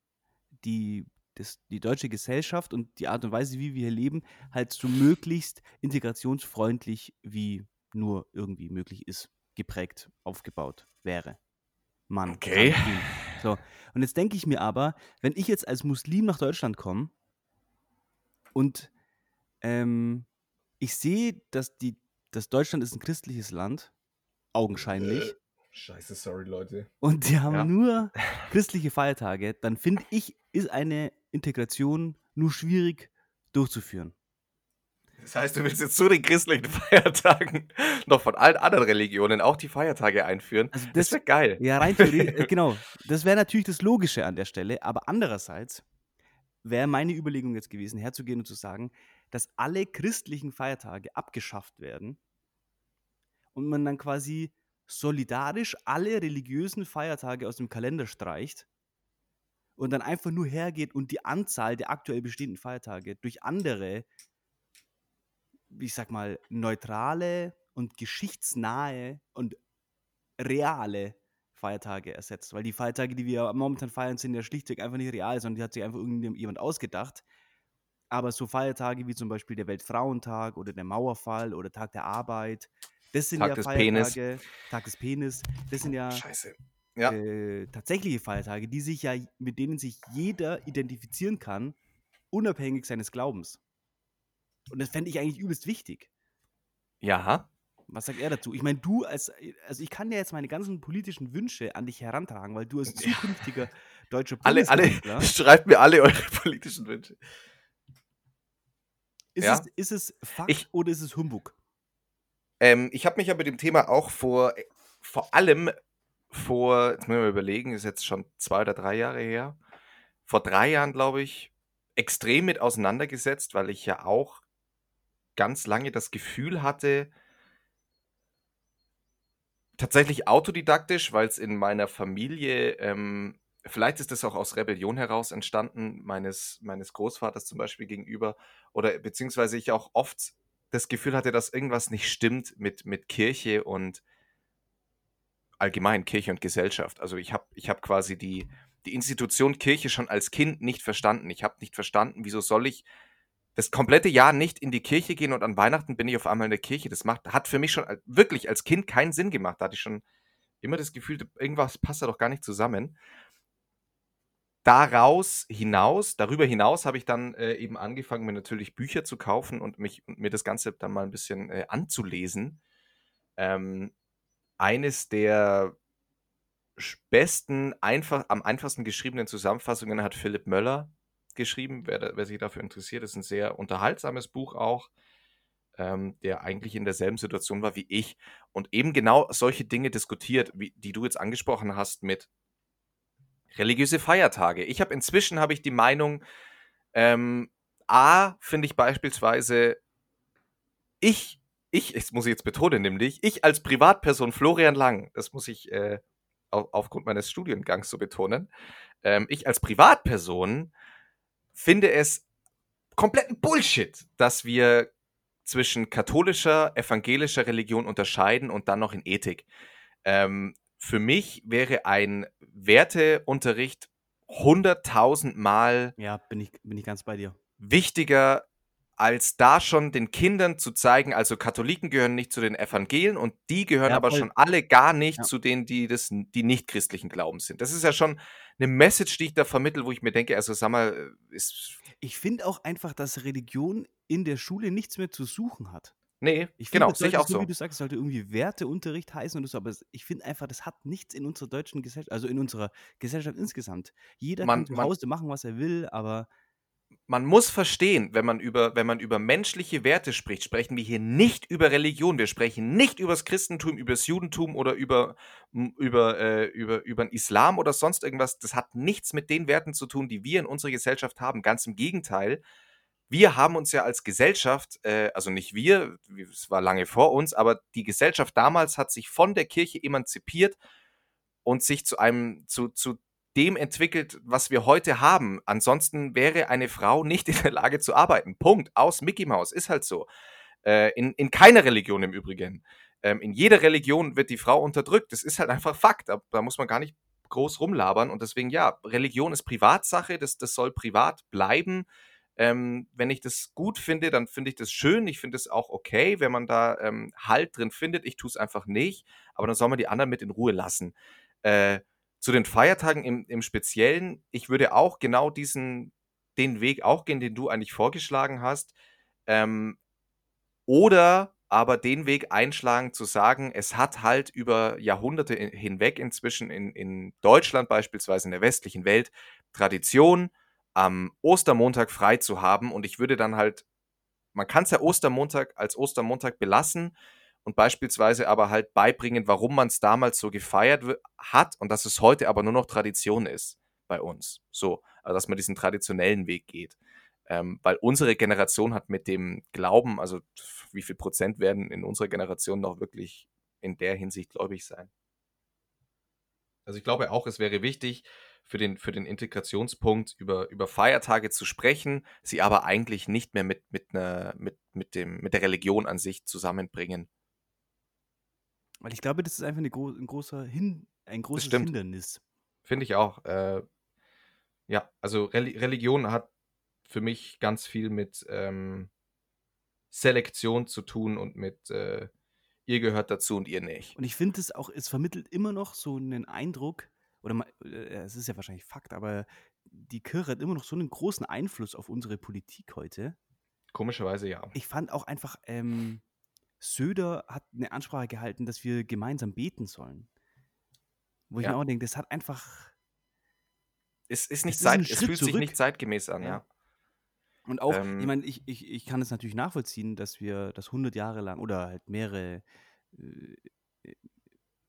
die, das, die deutsche Gesellschaft und die Art und Weise, wie wir hier leben, halt so möglichst integrationsfreundlich wie nur irgendwie möglich ist, geprägt, aufgebaut wäre. Mann. Okay. So. Und jetzt denke ich mir aber, wenn ich jetzt als Muslim nach Deutschland komme und ähm, ich sehe, dass, die, dass Deutschland ist ein christliches Land, augenscheinlich. Äh, scheiße, sorry, Leute. Und die haben ja. nur christliche Feiertage. Dann finde ich, ist eine Integration nur schwierig durchzuführen. Das heißt, du willst jetzt zu den christlichen Feiertagen noch von allen anderen Religionen auch die Feiertage einführen. Also das, das wäre geil. Ja, rein theoretisch, äh, genau. Das wäre natürlich das Logische an der Stelle. Aber andererseits wäre meine Überlegung jetzt gewesen, herzugehen und zu sagen, dass alle christlichen Feiertage abgeschafft werden und man dann quasi solidarisch alle religiösen Feiertage aus dem Kalender streicht und dann einfach nur hergeht und die Anzahl der aktuell bestehenden Feiertage durch andere, ich sag mal, neutrale und geschichtsnahe und reale Feiertage ersetzt. Weil die Feiertage, die wir momentan feiern, sind ja schlichtweg einfach nicht real, sondern die hat sich einfach irgendjemand ausgedacht. Aber so Feiertage wie zum Beispiel der Weltfrauentag oder der Mauerfall oder Tag der Arbeit, das sind Tag ja des Feiertage, Penis. Tag des Penis, das sind ja, ja. Äh, tatsächliche Feiertage, die sich ja, mit denen sich jeder identifizieren kann, unabhängig seines Glaubens. Und das fände ich eigentlich übelst wichtig. Ja. Was sagt er dazu? Ich meine, du als, also ich kann ja jetzt meine ganzen politischen Wünsche an dich herantragen, weil du als zukünftiger deutscher Alle, alle, schreibt mir alle eure politischen Wünsche. Ist, ja? es, ist es Fakt ich, oder ist es Humbug? Ähm, ich habe mich ja mit dem Thema auch vor, vor allem vor, jetzt müssen wir überlegen, ist jetzt schon zwei oder drei Jahre her, vor drei Jahren, glaube ich, extrem mit auseinandergesetzt, weil ich ja auch ganz lange das Gefühl hatte, Tatsächlich autodidaktisch, weil es in meiner Familie, ähm, vielleicht ist das auch aus Rebellion heraus entstanden, meines, meines Großvaters zum Beispiel gegenüber, oder beziehungsweise ich auch oft das Gefühl hatte, dass irgendwas nicht stimmt mit, mit Kirche und allgemein Kirche und Gesellschaft. Also ich habe ich hab quasi die, die Institution Kirche schon als Kind nicht verstanden. Ich habe nicht verstanden, wieso soll ich das komplette Jahr nicht in die Kirche gehen und an Weihnachten bin ich auf einmal in der Kirche. Das macht, hat für mich schon wirklich als Kind keinen Sinn gemacht. Da hatte ich schon immer das Gefühl, irgendwas passt da doch gar nicht zusammen. Daraus hinaus, darüber hinaus habe ich dann äh, eben angefangen, mir natürlich Bücher zu kaufen und mich und mir das Ganze dann mal ein bisschen äh, anzulesen. Ähm, eines der besten, einfach, am einfachsten geschriebenen Zusammenfassungen hat Philipp Möller geschrieben. Wer, wer sich dafür interessiert, ist ein sehr unterhaltsames Buch auch, ähm, der eigentlich in derselben Situation war wie ich und eben genau solche Dinge diskutiert, wie, die du jetzt angesprochen hast mit religiöse Feiertage. Ich habe inzwischen habe ich die Meinung, ähm, A, finde ich beispielsweise, ich, ich, das muss ich jetzt betonen, nämlich, ich als Privatperson Florian Lang, das muss ich äh, auf, aufgrund meines Studiengangs so betonen, ähm, ich als Privatperson finde es kompletten Bullshit, dass wir zwischen katholischer, evangelischer Religion unterscheiden und dann noch in Ethik. Ähm, für mich wäre ein Werteunterricht hunderttausendmal Ja, bin ich, bin ich ganz bei dir. wichtiger, als da schon den Kindern zu zeigen, also Katholiken gehören nicht zu den Evangelien und die gehören Ja, aber voll. schon alle gar nicht Ja. zu denen, die das, die nicht christlichen Glaubens sind. Das ist ja schon eine Message, die ich da vermittle, wo ich mir denke, also sag mal, ist Ich finde auch einfach, dass Religion in der Schule nichts mehr zu suchen hat. nee, Ich finde, genau, das sehe ich auch so wie du sagst, es sollte irgendwie Werteunterricht heißen oder so, aber ich finde einfach, das hat nichts in unserer deutschen Gesellschaft, also in unserer Gesellschaft insgesamt. Jeder Man, kann zu Hause machen, was er will, aber man muss verstehen, wenn man über, wenn man über menschliche Werte spricht, sprechen wir hier nicht über Religion. Wir sprechen nicht über das Christentum, über das Judentum oder über, über, äh, über, über den Islam oder sonst irgendwas. Das hat nichts mit den Werten zu tun, die wir in unserer Gesellschaft haben. Ganz im Gegenteil. Wir haben uns ja als Gesellschaft, äh, also nicht wir, wir- es war lange vor uns, aber die Gesellschaft damals hat sich von der Kirche emanzipiert und sich zu einem, zu, zu dem entwickelt, was wir heute haben. Ansonsten wäre eine Frau nicht in der Lage zu arbeiten. Punkt. Aus Mickey Mouse. Ist halt so. Äh, in, in keiner Religion im Übrigen. Ähm, in jeder Religion wird die Frau unterdrückt. Das ist halt einfach Fakt. Da, da muss man gar nicht groß rumlabern. Und deswegen, ja, Religion ist Privatsache. Das, das soll privat bleiben. Ähm, wenn ich das gut finde, dann finde ich das schön. Ich finde es auch okay, wenn man da ähm, Halt drin findet. Ich tue es einfach nicht. Aber dann soll man die anderen mit in Ruhe lassen. Äh, zu den Feiertagen im, im Speziellen, ich würde auch genau diesen, den Weg auch gehen, den du eigentlich vorgeschlagen hast. Ähm, oder aber den Weg einschlagen, zu sagen, es hat halt über Jahrhunderte in, hinweg inzwischen in, in Deutschland, beispielsweise in der westlichen Welt, Tradition, am Ostermontag frei zu haben. Und ich würde dann halt, man kann es ja Ostermontag als Ostermontag belassen und beispielsweise aber halt beibringen, warum man es damals so gefeiert hat und dass es heute aber nur noch Tradition ist bei uns. So, also dass man diesen traditionellen Weg geht. Ähm, weil unsere Generation hat mit dem Glauben, also wie viel Prozent werden in unserer Generation noch wirklich in der Hinsicht gläubig sein? Also ich glaube auch, es wäre wichtig für den, für den Integrationspunkt über, über Feiertage zu sprechen, sie aber eigentlich nicht mehr mit, mit, einer, mit, mit, dem, mit der Religion an sich zusammenbringen. Weil ich glaube, das ist einfach eine gro ein, großer Hin ein großes. Hindernis. Finde ich auch. Äh, ja, also Reli Religion hat für mich ganz viel mit ähm, Selektion zu tun und mit äh, ihr gehört dazu und ihr nicht. Und ich finde es auch, es vermittelt immer noch so einen Eindruck, oder ma- äh, es ist ja wahrscheinlich Fakt, aber die Kirche hat immer noch so einen großen Einfluss auf unsere Politik heute. Komischerweise ja. Ich fand auch einfach, ähm, Söder hat eine Ansprache gehalten, dass wir gemeinsam beten sollen. Wo ich Ja. mir auch denke, das hat einfach, Es ist nicht zeit, es fühlt sich zurück. nicht zeitgemäß an, Ja. ja. Und auch, ich Ähm, meine, ich, ich, ich kann es natürlich nachvollziehen, dass wir das 100 Jahre lang oder halt mehrere, äh, äh,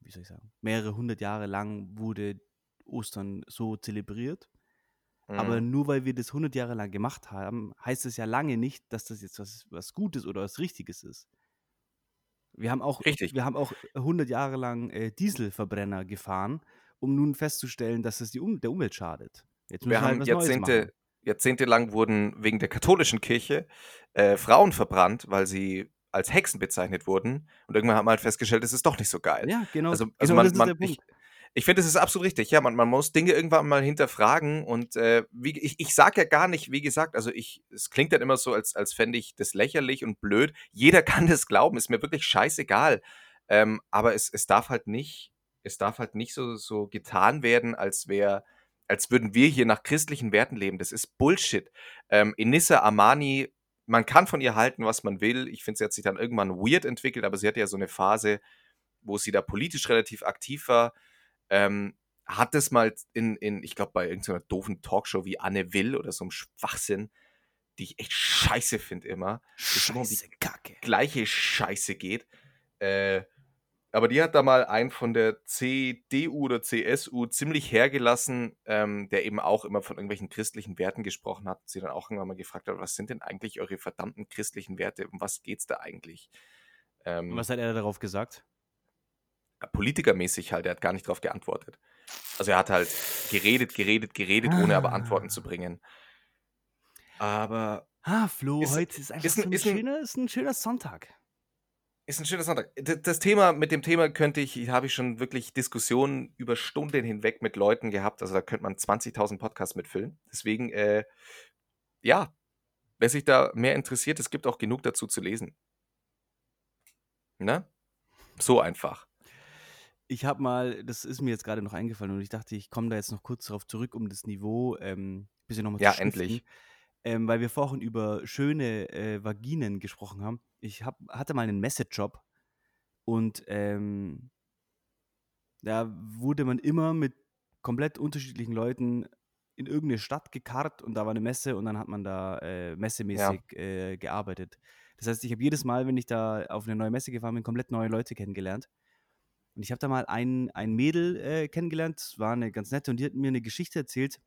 wie soll ich sagen, mehrere hundert Jahre lang wurde Ostern so zelebriert. Aber mhm. nur weil wir das 100 Jahre lang gemacht haben, heißt es ja lange nicht, dass das jetzt was, was Gutes oder was Richtiges ist. Wir haben auch, Richtig. wir haben auch 100 Jahre lang äh, Dieselverbrenner gefahren, um nun festzustellen, dass es die um der Umwelt schadet. Jetzt Wir halt haben machen. Jahrzehnte, jahrzehntelang wurden wegen der katholischen Kirche äh, Frauen verbrannt, weil sie als Hexen bezeichnet wurden. Und irgendwann hat man halt festgestellt, das ist doch nicht so geil. Ja, genau, Also, also genau man, man, ich. Ich finde, das ist absolut richtig. Ja, man, man muss Dinge irgendwann mal hinterfragen. Und äh, wie, ich, ich sage ja gar nicht, wie gesagt, also ich, es klingt dann immer so, als, als fände ich das lächerlich und blöd. Jeder kann das glauben, ist mir wirklich scheißegal. Ähm, aber es, es darf halt nicht, es darf halt nicht so, so getan werden, als wäre, als würden wir hier nach christlichen Werten leben. Das ist Bullshit. Ähm, Enissa Amani, man kann von ihr halten, was man will. Ich finde, sie hat sich dann irgendwann weird entwickelt, aber sie hatte ja so eine Phase, wo sie da politisch relativ aktiv war. Ähm, hat es mal in, in ich glaube, bei irgendeiner doofen Talkshow wie Anne Will oder so einem Schwachsinn, die ich echt scheiße finde immer. Scheiße, Kacke. Gleiche Scheiße geht. Äh, aber die hat da mal einen von der CDU oder CSU ziemlich hergelassen, ähm, der eben auch immer von irgendwelchen christlichen Werten gesprochen hat. Sie dann auch irgendwann mal gefragt hat, was sind denn eigentlich eure verdammten christlichen Werte? Um was geht's da eigentlich? Ähm, was hat er darauf gesagt? Politikermäßig halt, er hat gar nicht darauf geantwortet. Also er hat halt geredet, geredet, geredet, ah. ohne aber Antworten zu ah. bringen. Aber. Ah, Flo, ist, heute ist einfach ist, so ein, ist, ein, schöner, ist ein schöner Sonntag. Ist ein schöner Sonntag. Das Thema, mit dem Thema könnte ich, habe ich schon wirklich Diskussionen über Stunden hinweg mit Leuten gehabt. Also da könnte man 20.000 Podcasts mitfüllen. Deswegen, äh, ja, wer sich da mehr interessiert, es gibt auch genug dazu zu lesen. Ne? So einfach. Ich habe mal, das ist mir jetzt gerade noch eingefallen und ich dachte, ich komme da jetzt noch kurz darauf zurück, um das Niveau ähm, bisschen nochmal ja, zu Ja, endlich. Ähm, weil wir vorhin über schöne äh, Vaginen gesprochen haben. Ich hab, hatte mal einen Messejob und ähm, da wurde man immer mit komplett unterschiedlichen Leuten in irgendeine Stadt gekarrt und da war eine Messe und dann hat man da äh, messemäßig ja. äh, gearbeitet. Das heißt, ich habe jedes Mal, wenn ich da auf eine neue Messe gefahren bin, komplett neue Leute kennengelernt. Und ich habe da mal ein, ein Mädel äh, kennengelernt, war eine ganz nette und die hat mir eine Geschichte erzählt,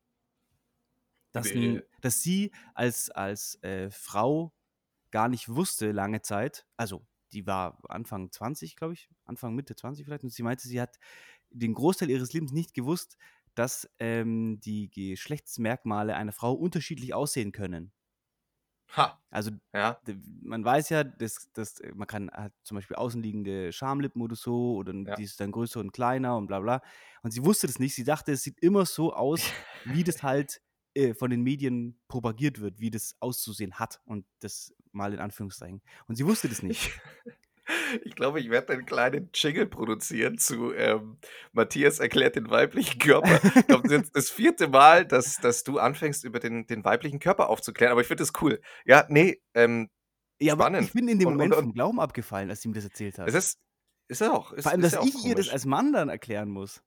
dass, ein, dass sie als, als äh, Frau gar nicht wusste lange Zeit, also die war Anfang 20, glaube ich, Anfang Mitte 20 vielleicht, und sie meinte, sie hat den Großteil ihres Lebens nicht gewusst, dass ähm, die Geschlechtsmerkmale einer Frau unterschiedlich aussehen können. Ha. Also ja. man weiß ja, dass, dass äh, man kann hat zum Beispiel außenliegende Schamlippen oder so oder ja. die ist dann größer und kleiner und bla bla. Und sie wusste das nicht. Sie dachte, es sieht immer so aus, wie das halt äh, von den Medien propagiert wird, wie das auszusehen hat und das mal in Anführungszeichen. Und sie wusste das nicht. Ich glaube, ich werde einen kleinen Jingle produzieren zu ähm, Matthias erklärt den weiblichen Körper. Ich glaube, das ist jetzt das vierte Mal, dass, dass du anfängst, über den, den weiblichen Körper aufzuklären. Aber ich finde das cool. Ja, nee, ähm, ja, spannend. ich bin in dem Moment und, und, vom Glauben abgefallen, als sie mir das erzählt hat. Es ist, ist auch. Ist, Vor allem, dass ich komisch. ihr das als Mann dann erklären muss.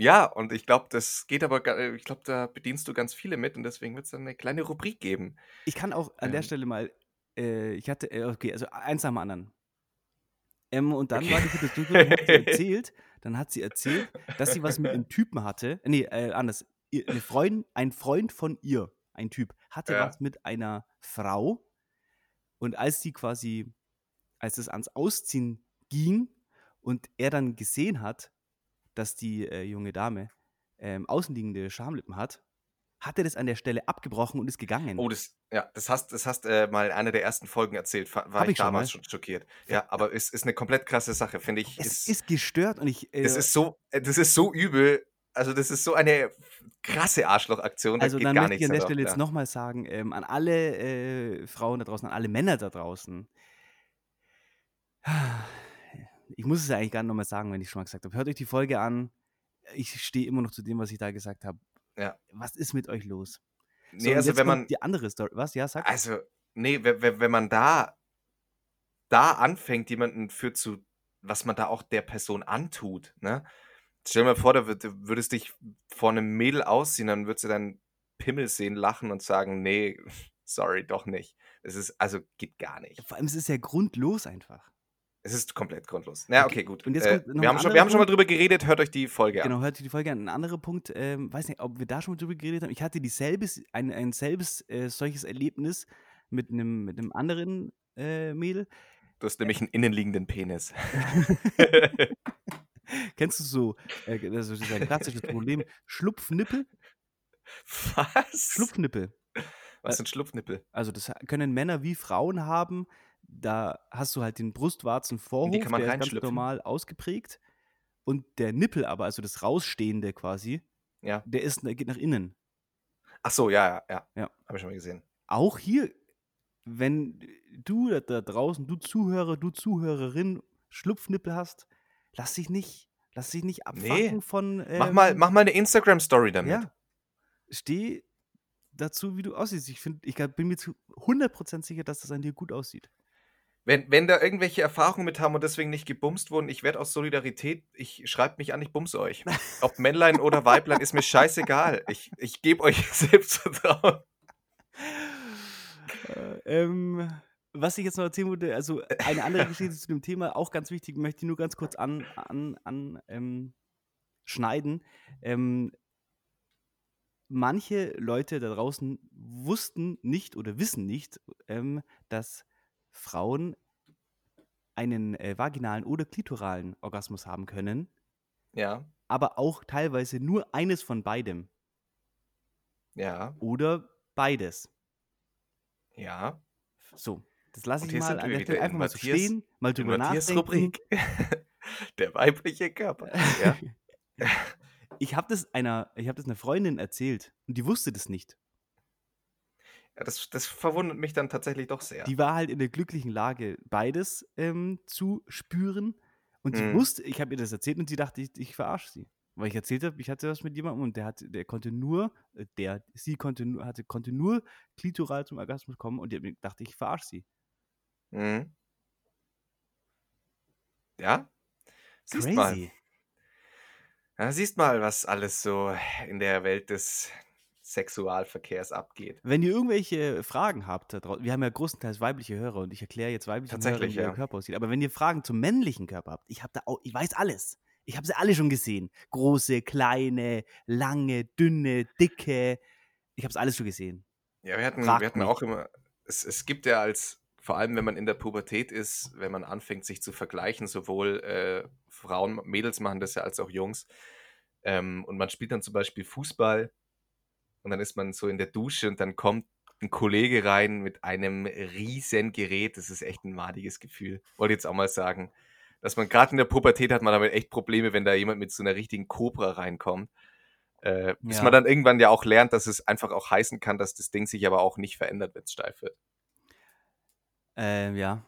Ja, und ich glaube, das geht aber, äh, ich glaube, da bedienst du ganz viele mit und deswegen wird es dann eine kleine Rubrik geben. Ich kann auch an ähm. der Stelle mal, äh, ich hatte, äh, okay, also eins nach dem anderen. Ähm, und dann okay. war die Situation, hat sie erzählt, dann hat sie erzählt, dass sie was mit einem Typen hatte. Nee, äh, anders. Eine Freund, ein Freund von ihr, ein Typ, hatte ja. was mit einer Frau. Und als sie quasi, als es ans Ausziehen ging und er dann gesehen hat, dass die äh, junge Dame ähm, außenliegende Schamlippen hat, hat er das an der Stelle abgebrochen und ist gegangen. Oh, das, ja, das hast, das hast äh, mal in einer der ersten Folgen erzählt. War Hab ich, ich damals schon, schon, schockiert. Ja, aber es ist eine komplett krasse Sache, finde ich. Es ist, ist, gestört und ich. Äh, das ist so, äh, das ist so übel. Also das ist so eine krasse Arschlochaktion. Also dann möchte ich an der Stelle jetzt nochmal sagen, ähm, an alle äh, Frauen da draußen, an alle Männer da draußen ich muss es ja eigentlich gar nicht nochmal sagen, wenn ich schon mal gesagt habe. Hört euch die Folge an. Ich stehe immer noch zu dem, was ich da gesagt habe. Ja. Was ist mit euch los? Nee, so, also wenn man. Die andere Story. Was? Ja, sag. Also, nee, wenn, wenn man da, da anfängt, jemanden für zu, was man da auch der Person antut, ne? Stell dir mal vor, da würdest dich vor einem Mädel ausziehen, dann würdest du deinen Pimmel sehen, lachen und sagen, nee, sorry, doch nicht. Es ist, also geht gar nicht. Vor allem, es ist ja grundlos einfach. Es ist komplett grundlos. Na, okay, gut. Und jetzt äh, wir, haben schon, wir haben schon mal drüber geredet, hört euch die Folge an. Genau, hört euch die Folge an. Ein anderer Punkt, ähm, weiß nicht, ob wir da schon mal drüber geredet haben. Ich hatte dieselbes, ein, ein selbes äh, solches Erlebnis mit einem mit einem anderen äh, Mädel. Du hast nämlich einen innenliegenden Penis. Kennst du so, äh, das ist ein klassisches Problem, Schlupfnippel? Was? Schlupfnippel. Was sind Schlupfnippel? Also das können Männer wie Frauen haben, da hast du halt den Brustwarzenvorhof, der ist ganz normal ausgeprägt. Und der Nippel aber, also das Rausstehende quasi, ja. der ist, der geht nach innen. Ach so, ja, ja, ja. ja. Habe ich schon mal gesehen. Auch hier, wenn du da draußen, du Zuhörer, du Zuhörerin, Schlupfnippel hast, lass dich nicht, lass dich nicht abfangen nee. von. Ähm, mach, mal, mach mal eine Instagram-Story damit. Ja. Steh dazu, wie du aussiehst. Ich, find, ich bin mir zu 100% sicher, dass das an dir gut aussieht. Wenn, wenn da irgendwelche Erfahrungen mit haben und deswegen nicht gebumst wurden, ich werde aus Solidarität, ich schreibe mich an, ich bumse euch. Ob Männlein oder Weiblein, ist mir scheißegal. Ich, ich gebe euch Selbstvertrauen. Äh, ähm, was ich jetzt noch erzählen wollte, also eine andere Geschichte zu dem Thema, auch ganz wichtig, möchte ich nur ganz kurz an, an, an ähm, schneiden. Ähm, manche Leute da draußen wussten nicht oder wissen nicht, ähm, dass Frauen einen äh, vaginalen oder klitoralen Orgasmus haben können, Ja, aber auch teilweise nur eines von beidem ja, oder beides. ja. So, das lasse ich mal an der Stelle in einfach mal so stehen, mal drüber nachdenken. Rubrik. Der weibliche Körper. Ja, Ich habe das einer, ich habe das einer Freundin erzählt und die wusste das nicht. Ja das, das verwundert mich dann tatsächlich doch sehr. Die war halt in der glücklichen Lage, beides ähm, zu spüren. Und sie Mhm. wusste, ich habe ihr das erzählt und sie dachte, ich, ich verarsche sie. Weil ich erzählt habe, ich hatte was mit jemandem und der hat, der konnte nur, äh, der, sie konnte nur, hatte, konnte nur klitoral zum Orgasmus kommen und die dachte, ich verarsche sie. Mhm. Ja, siehst mal. Crazy. Ja, siehst mal, was alles so in der Welt des Sexualverkehrs abgeht. Wenn ihr irgendwelche Fragen habt, wir haben ja größtenteils weibliche Hörer und ich erkläre jetzt weiblichen Hörern, Tatsächlich, wie ihr ja. Körper aussieht. Aber wenn ihr Fragen zum männlichen Körper habt, ich habe da auch, ich weiß alles. Ich habe sie alle schon gesehen. Große, kleine, lange, dünne, dicke. Ich habe es alles schon gesehen. Ja, wir hatten, Fragt wir hatten mich. auch immer, es, es gibt ja als, vor allem wenn man in der Pubertät ist, wenn man anfängt, sich zu vergleichen, sowohl äh, Frauen, Mädels machen das ja als auch Jungs. Ähm, und man spielt dann zum Beispiel Fußball und dann ist man so in der Dusche und dann kommt ein Kollege rein mit einem riesen Gerät. Das ist echt ein madiges Gefühl. Wollte jetzt auch mal sagen, dass man gerade in der Pubertät hat man damit echt Probleme, wenn da jemand mit so einer richtigen Cobra reinkommt. Äh, bis Ja. man dann irgendwann ja auch lernt, dass es einfach auch heißen kann, dass das Ding sich aber auch nicht verändert, wenn es steif wird. Ähm, ja.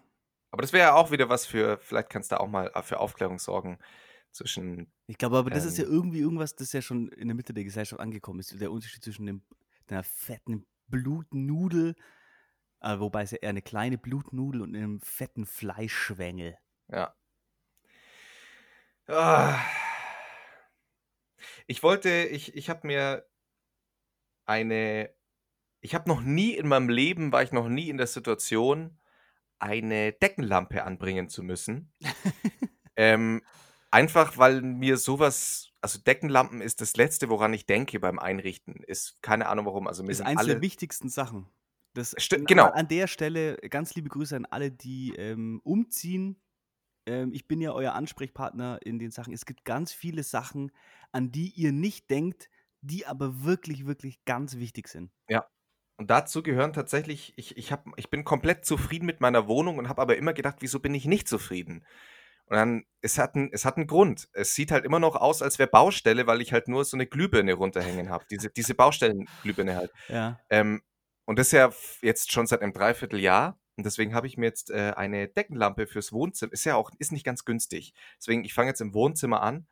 Aber das wäre ja auch wieder was für, vielleicht kannst du auch mal äh, für Aufklärung sorgen zwischen, Ich glaube aber, das ist ja Ähm. irgendwie irgendwas, das ja schon in der Mitte der Gesellschaft angekommen ist. Der Unterschied zwischen dem, einer fetten Blutnudel, äh, wobei es ja eher eine kleine Blutnudel und einem fetten Fleischschwengel. ja. Ah. Ich wollte, ich, ich habe mir eine, ich habe noch nie in meinem Leben, war ich noch nie in der Situation, eine Deckenlampe anbringen zu müssen. ähm, einfach weil mir sowas, also Deckenlampen ist das Letzte, woran ich denke beim Einrichten. Ist keine Ahnung warum. Also mir ist sind eins der alle. wichtigsten Sachen. Das, n- genau. An, an der Stelle ganz liebe Grüße an alle, die ähm, umziehen. Ähm, ich bin ja euer Ansprechpartner in den Sachen. Es gibt ganz viele Sachen, an die ihr nicht denkt, die aber wirklich, wirklich ganz wichtig sind. Und dazu gehören tatsächlich, ich, ich, hab, ich bin komplett zufrieden mit meiner Wohnung und habe aber immer gedacht, wieso bin ich nicht zufrieden? Und dann, es hat, einen, es hat einen Grund. Es sieht halt immer noch aus, als wäre Baustelle, weil ich halt nur so eine Glühbirne runterhängen habe. Diese, diese Baustellenglühbirne halt. Ja. Ähm, und das ja f- jetzt schon seit einem Dreivierteljahr. Und deswegen habe ich mir jetzt äh, eine Deckenlampe fürs Wohnzimmer. Ist ja auch, ist nicht ganz günstig. Deswegen, ich fange jetzt im Wohnzimmer an.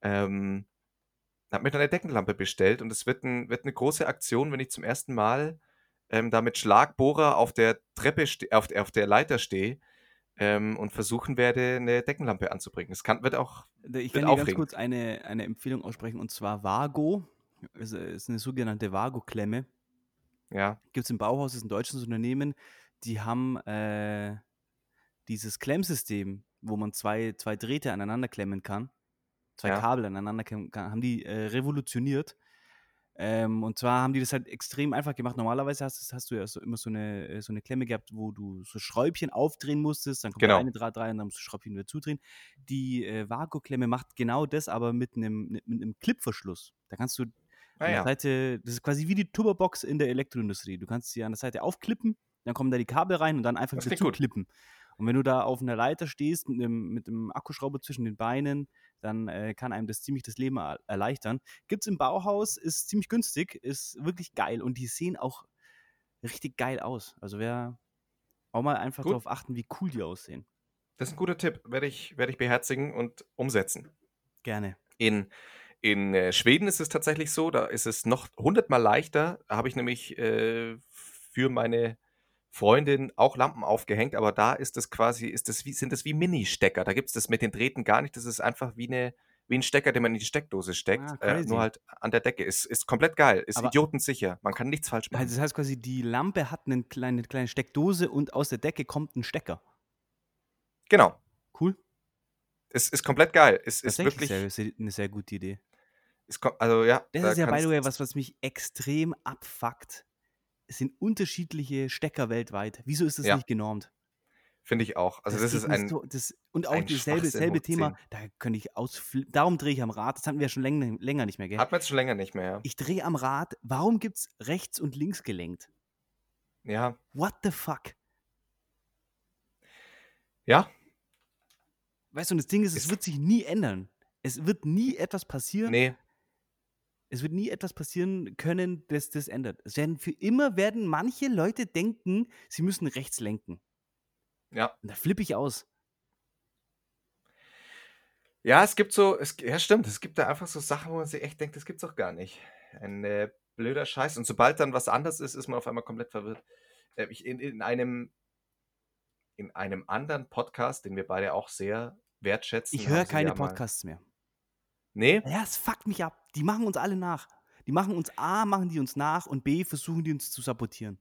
Ähm, habe mir dann eine Deckenlampe bestellt und es wird, ein, wird eine große Aktion, wenn ich zum ersten Mal ähm, da mit Schlagbohrer auf der Treppe, auf, der- auf der Leiter stehe ähm, und versuchen werde, eine Deckenlampe anzubringen. Es kann, wird auch, Ich dir ganz kurz eine, eine Empfehlung aussprechen und zwar Vago. Es ist eine sogenannte Vago-Klemme. ja, Gibt es im Bauhaus, ist ein deutsches Unternehmen. Die haben äh, dieses Klemmsystem, wo man zwei, zwei Drähte aneinander klemmen kann, zwei Ja. Kabel aneinander klemmen kann, haben die äh, revolutioniert. Ähm, und zwar haben die das halt extrem einfach gemacht. Normalerweise hast, du- hast du ja so, immer so eine, äh, so eine Klemme gehabt, wo du so Schräubchen aufdrehen musstest, dann kommt Genau. eine Draht rein, dann musst du Schräubchen wieder zudrehen. Die äh, Vago-Klemme macht genau das, aber mit einem, mit einem Clipverschluss. Da kannst du ah, an der ja. Seite, das ist quasi wie die Turbobox in der Elektroindustrie. Du kannst sie an der Seite aufklippen, dann kommen da die Kabel rein und dann einfach Das wieder zuklippen. Und wenn du da auf einer Leiter stehst mit einem, mit einem Akkuschrauber zwischen den Beinen, dann äh, kann einem das ziemlich das Leben er erleichtern. Gibt es im Bauhaus, ist ziemlich günstig, ist wirklich geil und die sehen auch richtig geil aus. Also wer auch mal einfach Gut. darauf achten, wie cool die aussehen. Das ist ein guter Tipp. Werde ich, werde ich beherzigen und umsetzen. Gerne. In, in äh, Schweden ist es tatsächlich so, da ist es noch hundertmal leichter. Da habe ich nämlich äh, für meine Freundin auch Lampen aufgehängt, aber da ist das quasi, ist das wie, sind das wie Mini-Stecker. Da gibt es das mit den Drähten gar nicht. Das ist einfach wie, eine, wie ein Stecker, den man in die Steckdose steckt. Ah, äh, nur halt an der Decke. Ist, ist komplett geil. Ist Aber- idiotensicher. Man kann nichts falsch machen. Also das heißt quasi, die Lampe hat eine kleine, kleine Steckdose und aus der Decke kommt ein Stecker. genau. Cool. Ist, ist komplett geil. Ist, ist wirklich. sehr, eine sehr gute Idee. Ist, also ja. Das da ist ja, by the way, was, was mich extrem abfuckt. Es sind unterschiedliche Stecker weltweit. Wieso ist das Ja. nicht genormt? Finde ich auch. Also das, geht ist ein. so, das, und auch dasselbe selbe Thema, 10. da könnte ich ausflippen. Darum drehe ich am Rad. Das hatten wir ja schon länger, länger nicht mehr, gell? Hat man jetzt schon länger nicht mehr. Ja. Ich drehe am Rad. Warum gibt es rechts und links gelenkt? ja. What the fuck? Ja. Weißt du, und das Ding ist, es Ist- wird sich nie ändern. Es wird nie etwas passieren. Nee. Es wird nie etwas passieren können, das das ändert. Es werden für immer werden manche Leute denken, sie müssen rechts lenken. Ja. Und da flippe ich aus. Ja, es gibt so, es, ja stimmt, es gibt da einfach so Sachen, wo man sich echt denkt, das gibt's doch gar nicht. Ein äh, blöder Scheiß. Und sobald dann was anders ist, ist man auf einmal komplett verwirrt. Äh, ich, in, in einem in einem anderen Podcast, den wir beide auch sehr wertschätzen. Ich höre keine Podcasts mehr. Nee? Ja, es fuckt mich ab. Die machen uns alle nach. Die machen uns A, machen die uns nach und B, versuchen die uns zu sabotieren.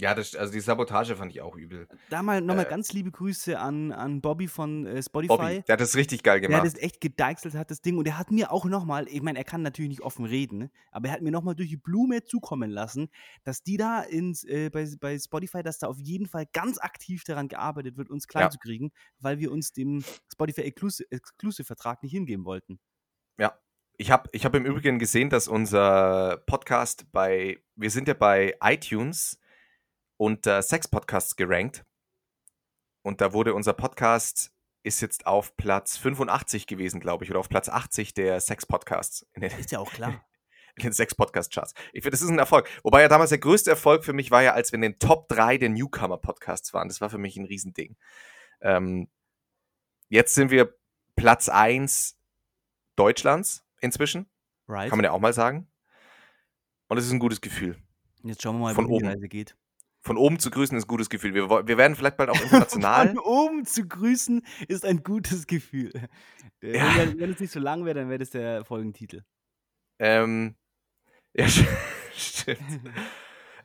Ja, das, also die Sabotage fand ich auch übel. Da mal nochmal Äh. ganz liebe Grüße an, an Bobby von äh, Spotify. Bobby, der hat das richtig geil Der gemacht. hat es echt gedeichselt, hat das Ding. Und er hat mir auch nochmal, ich meine, er kann natürlich nicht offen reden, ne, aber er hat mir nochmal durch die Blume zukommen lassen, dass die da ins, äh, bei, bei Spotify, dass da auf jeden Fall ganz aktiv daran gearbeitet wird, uns klein Ja. zu kriegen, weil wir uns dem Spotify Exclusive- Exclusive-Vertrag nicht hingeben wollten. Ich habe ich hab im Übrigen gesehen, dass unser Podcast bei, wir sind ja bei iTunes unter Sex-Podcasts gerankt. Und da wurde unser Podcast, ist jetzt auf Platz 85 gewesen, glaube ich, oder auf Platz 80 der Sex-Podcasts Ist ja auch klar. in den Sex-Podcast-Charts. Ich finde, das ist ein Erfolg. Wobei ja damals der größte Erfolg für mich war ja, als wir in den Top 3 der Newcomer-Podcasts waren. Das war für mich ein Riesending. Ähm, jetzt sind wir Platz 1 Deutschlands inzwischen. Right? Kann man ja auch mal sagen. Und es ist ein gutes Gefühl. Jetzt schauen wir mal, von die oben. Reise geht. Von oben zu grüßen ist ein gutes Gefühl. Wir, wo- wir werden vielleicht bald auch international. Von oben zu grüßen ist ein gutes Gefühl. Äh, Ja. Wenn, wenn es nicht so lang wäre, dann wäre das der Folgentitel. ähm, ja, stimmt.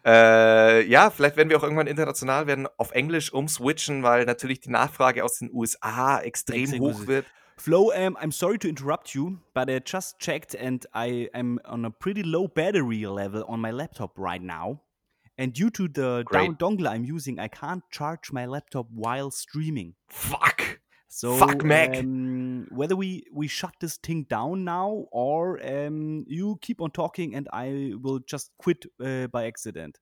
Äh, ja, vielleicht werden wir auch irgendwann international werden, auf Englisch umswitchen, weil natürlich die Nachfrage aus den USA extrem Extrem hoch wird. Flo, um, I'm sorry to interrupt you, but I just checked and I am on a pretty low battery level on my laptop right now. And due to the Great. down dongle I'm using, I can't charge my laptop while streaming. Fuck! So, Fuck, Mac. Um, whether we, we shut this thing down now or um, you keep on talking and I will just quit uh, by accident.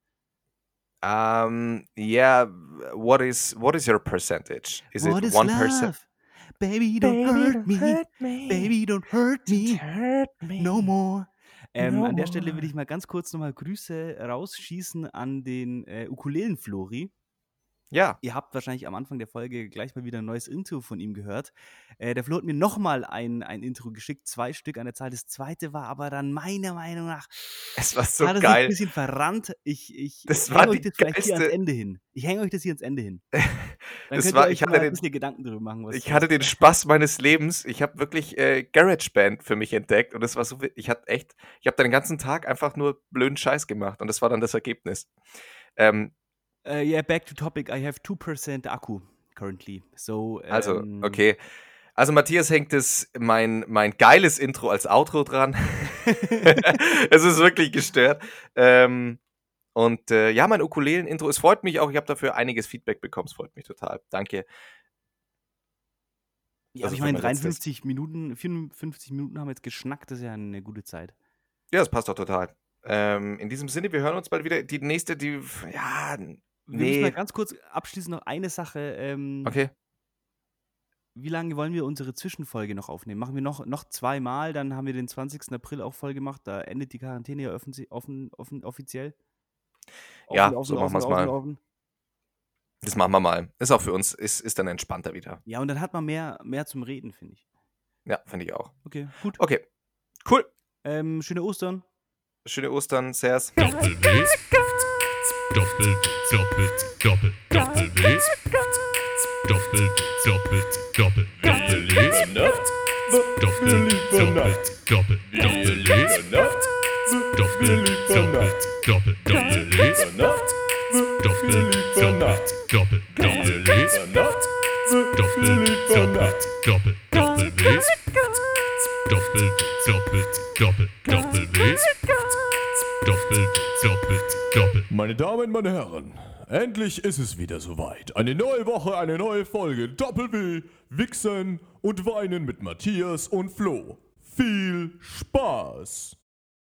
Um, yeah, what is what is your percentage? Is what it is one percent? Baby, don't hurt me. Baby, don't hurt me. No more. Ähm, No an der Stelle will ich mal ganz kurz nochmal Grüße rausschießen an den äh, Ukulelen-Flori. Ja, Ihr habt wahrscheinlich am Anfang der Folge gleich mal wieder ein neues Intro von ihm gehört. Äh, der Flo hat mir nochmal ein, ein Intro geschickt, zwei Stück an der Zahl. Das zweite war aber dann meiner Meinung nach, es war so hat er sich ein geil. bisschen verrannt. Ich, ich Das häng war euch das vielleicht hier ans Ende hin. Ich hänge euch das hier ans Ende hin. Dann Das könnt war- ihr euch ich hatte mal ein den- bisschen Gedanken darüber machen. Was Ich hatte den Spaß meines Lebens. Ich habe wirklich äh, GarageBand für mich entdeckt und es war so, ich hatte echt, ich habe den ganzen Tag einfach nur blöden Scheiß gemacht und das war dann das Ergebnis. Ähm, Uh, yeah, back to topic. I have 2% Akku currently. So, also, ähm, okay. Also Matthias hängt es mein, mein geiles Intro als Outro dran. es ist wirklich gestört. Ähm, und äh, ja, mein Ukulelen-Intro, es freut mich auch, ich habe dafür einiges Feedback bekommen, es freut mich total. Danke. Ja, Also ich meine, mein letztes- 53 Minuten, 54 Minuten haben wir jetzt geschnackt, das ist ja eine gute Zeit. Ja, das passt doch total. Ähm, in diesem Sinne, wir hören uns bald wieder. Die nächste, die, ja, Wir müssen nee. mal ganz kurz abschließend noch eine Sache. Ähm, Okay. Wie lange wollen wir unsere Zwischenfolge noch aufnehmen? Machen wir noch, noch zweimal, dann haben wir den 20. April auch voll gemacht. Da endet die Quarantäne ja offen, offen, offen, offiziell. Ja, Offen, so offen, machen wir's offen, mal. offen. Das machen wir mal. Ist auch für uns, ist, ist dann entspannter wieder. Ja, und dann hat man mehr, mehr zum Reden, finde ich. Ja, finde ich auch. Okay, gut. Okay. Cool. Ähm, schöne Ostern. Schöne Ostern. Servus. Doppel-W. Doppel, doppelt, doppel, doppel W. Doppel, doppelt, doppel, doppel W. Doppel, doppelt, doppel, doppel W. Doppel, doppelt, doppel, doppel W. Doppel, doppelt, doppel, doppel W. Doppel, doppelt, doppel, doppel W. Doppel, doppelt, doppel, doppel W. Doppel, doppelt, doppel. Meine Damen, meine Herren, endlich ist es wieder soweit. Eine neue Woche, eine neue Folge Doppel-W, Wichsen und Weinen mit Matthias und Flo. Viel Spaß!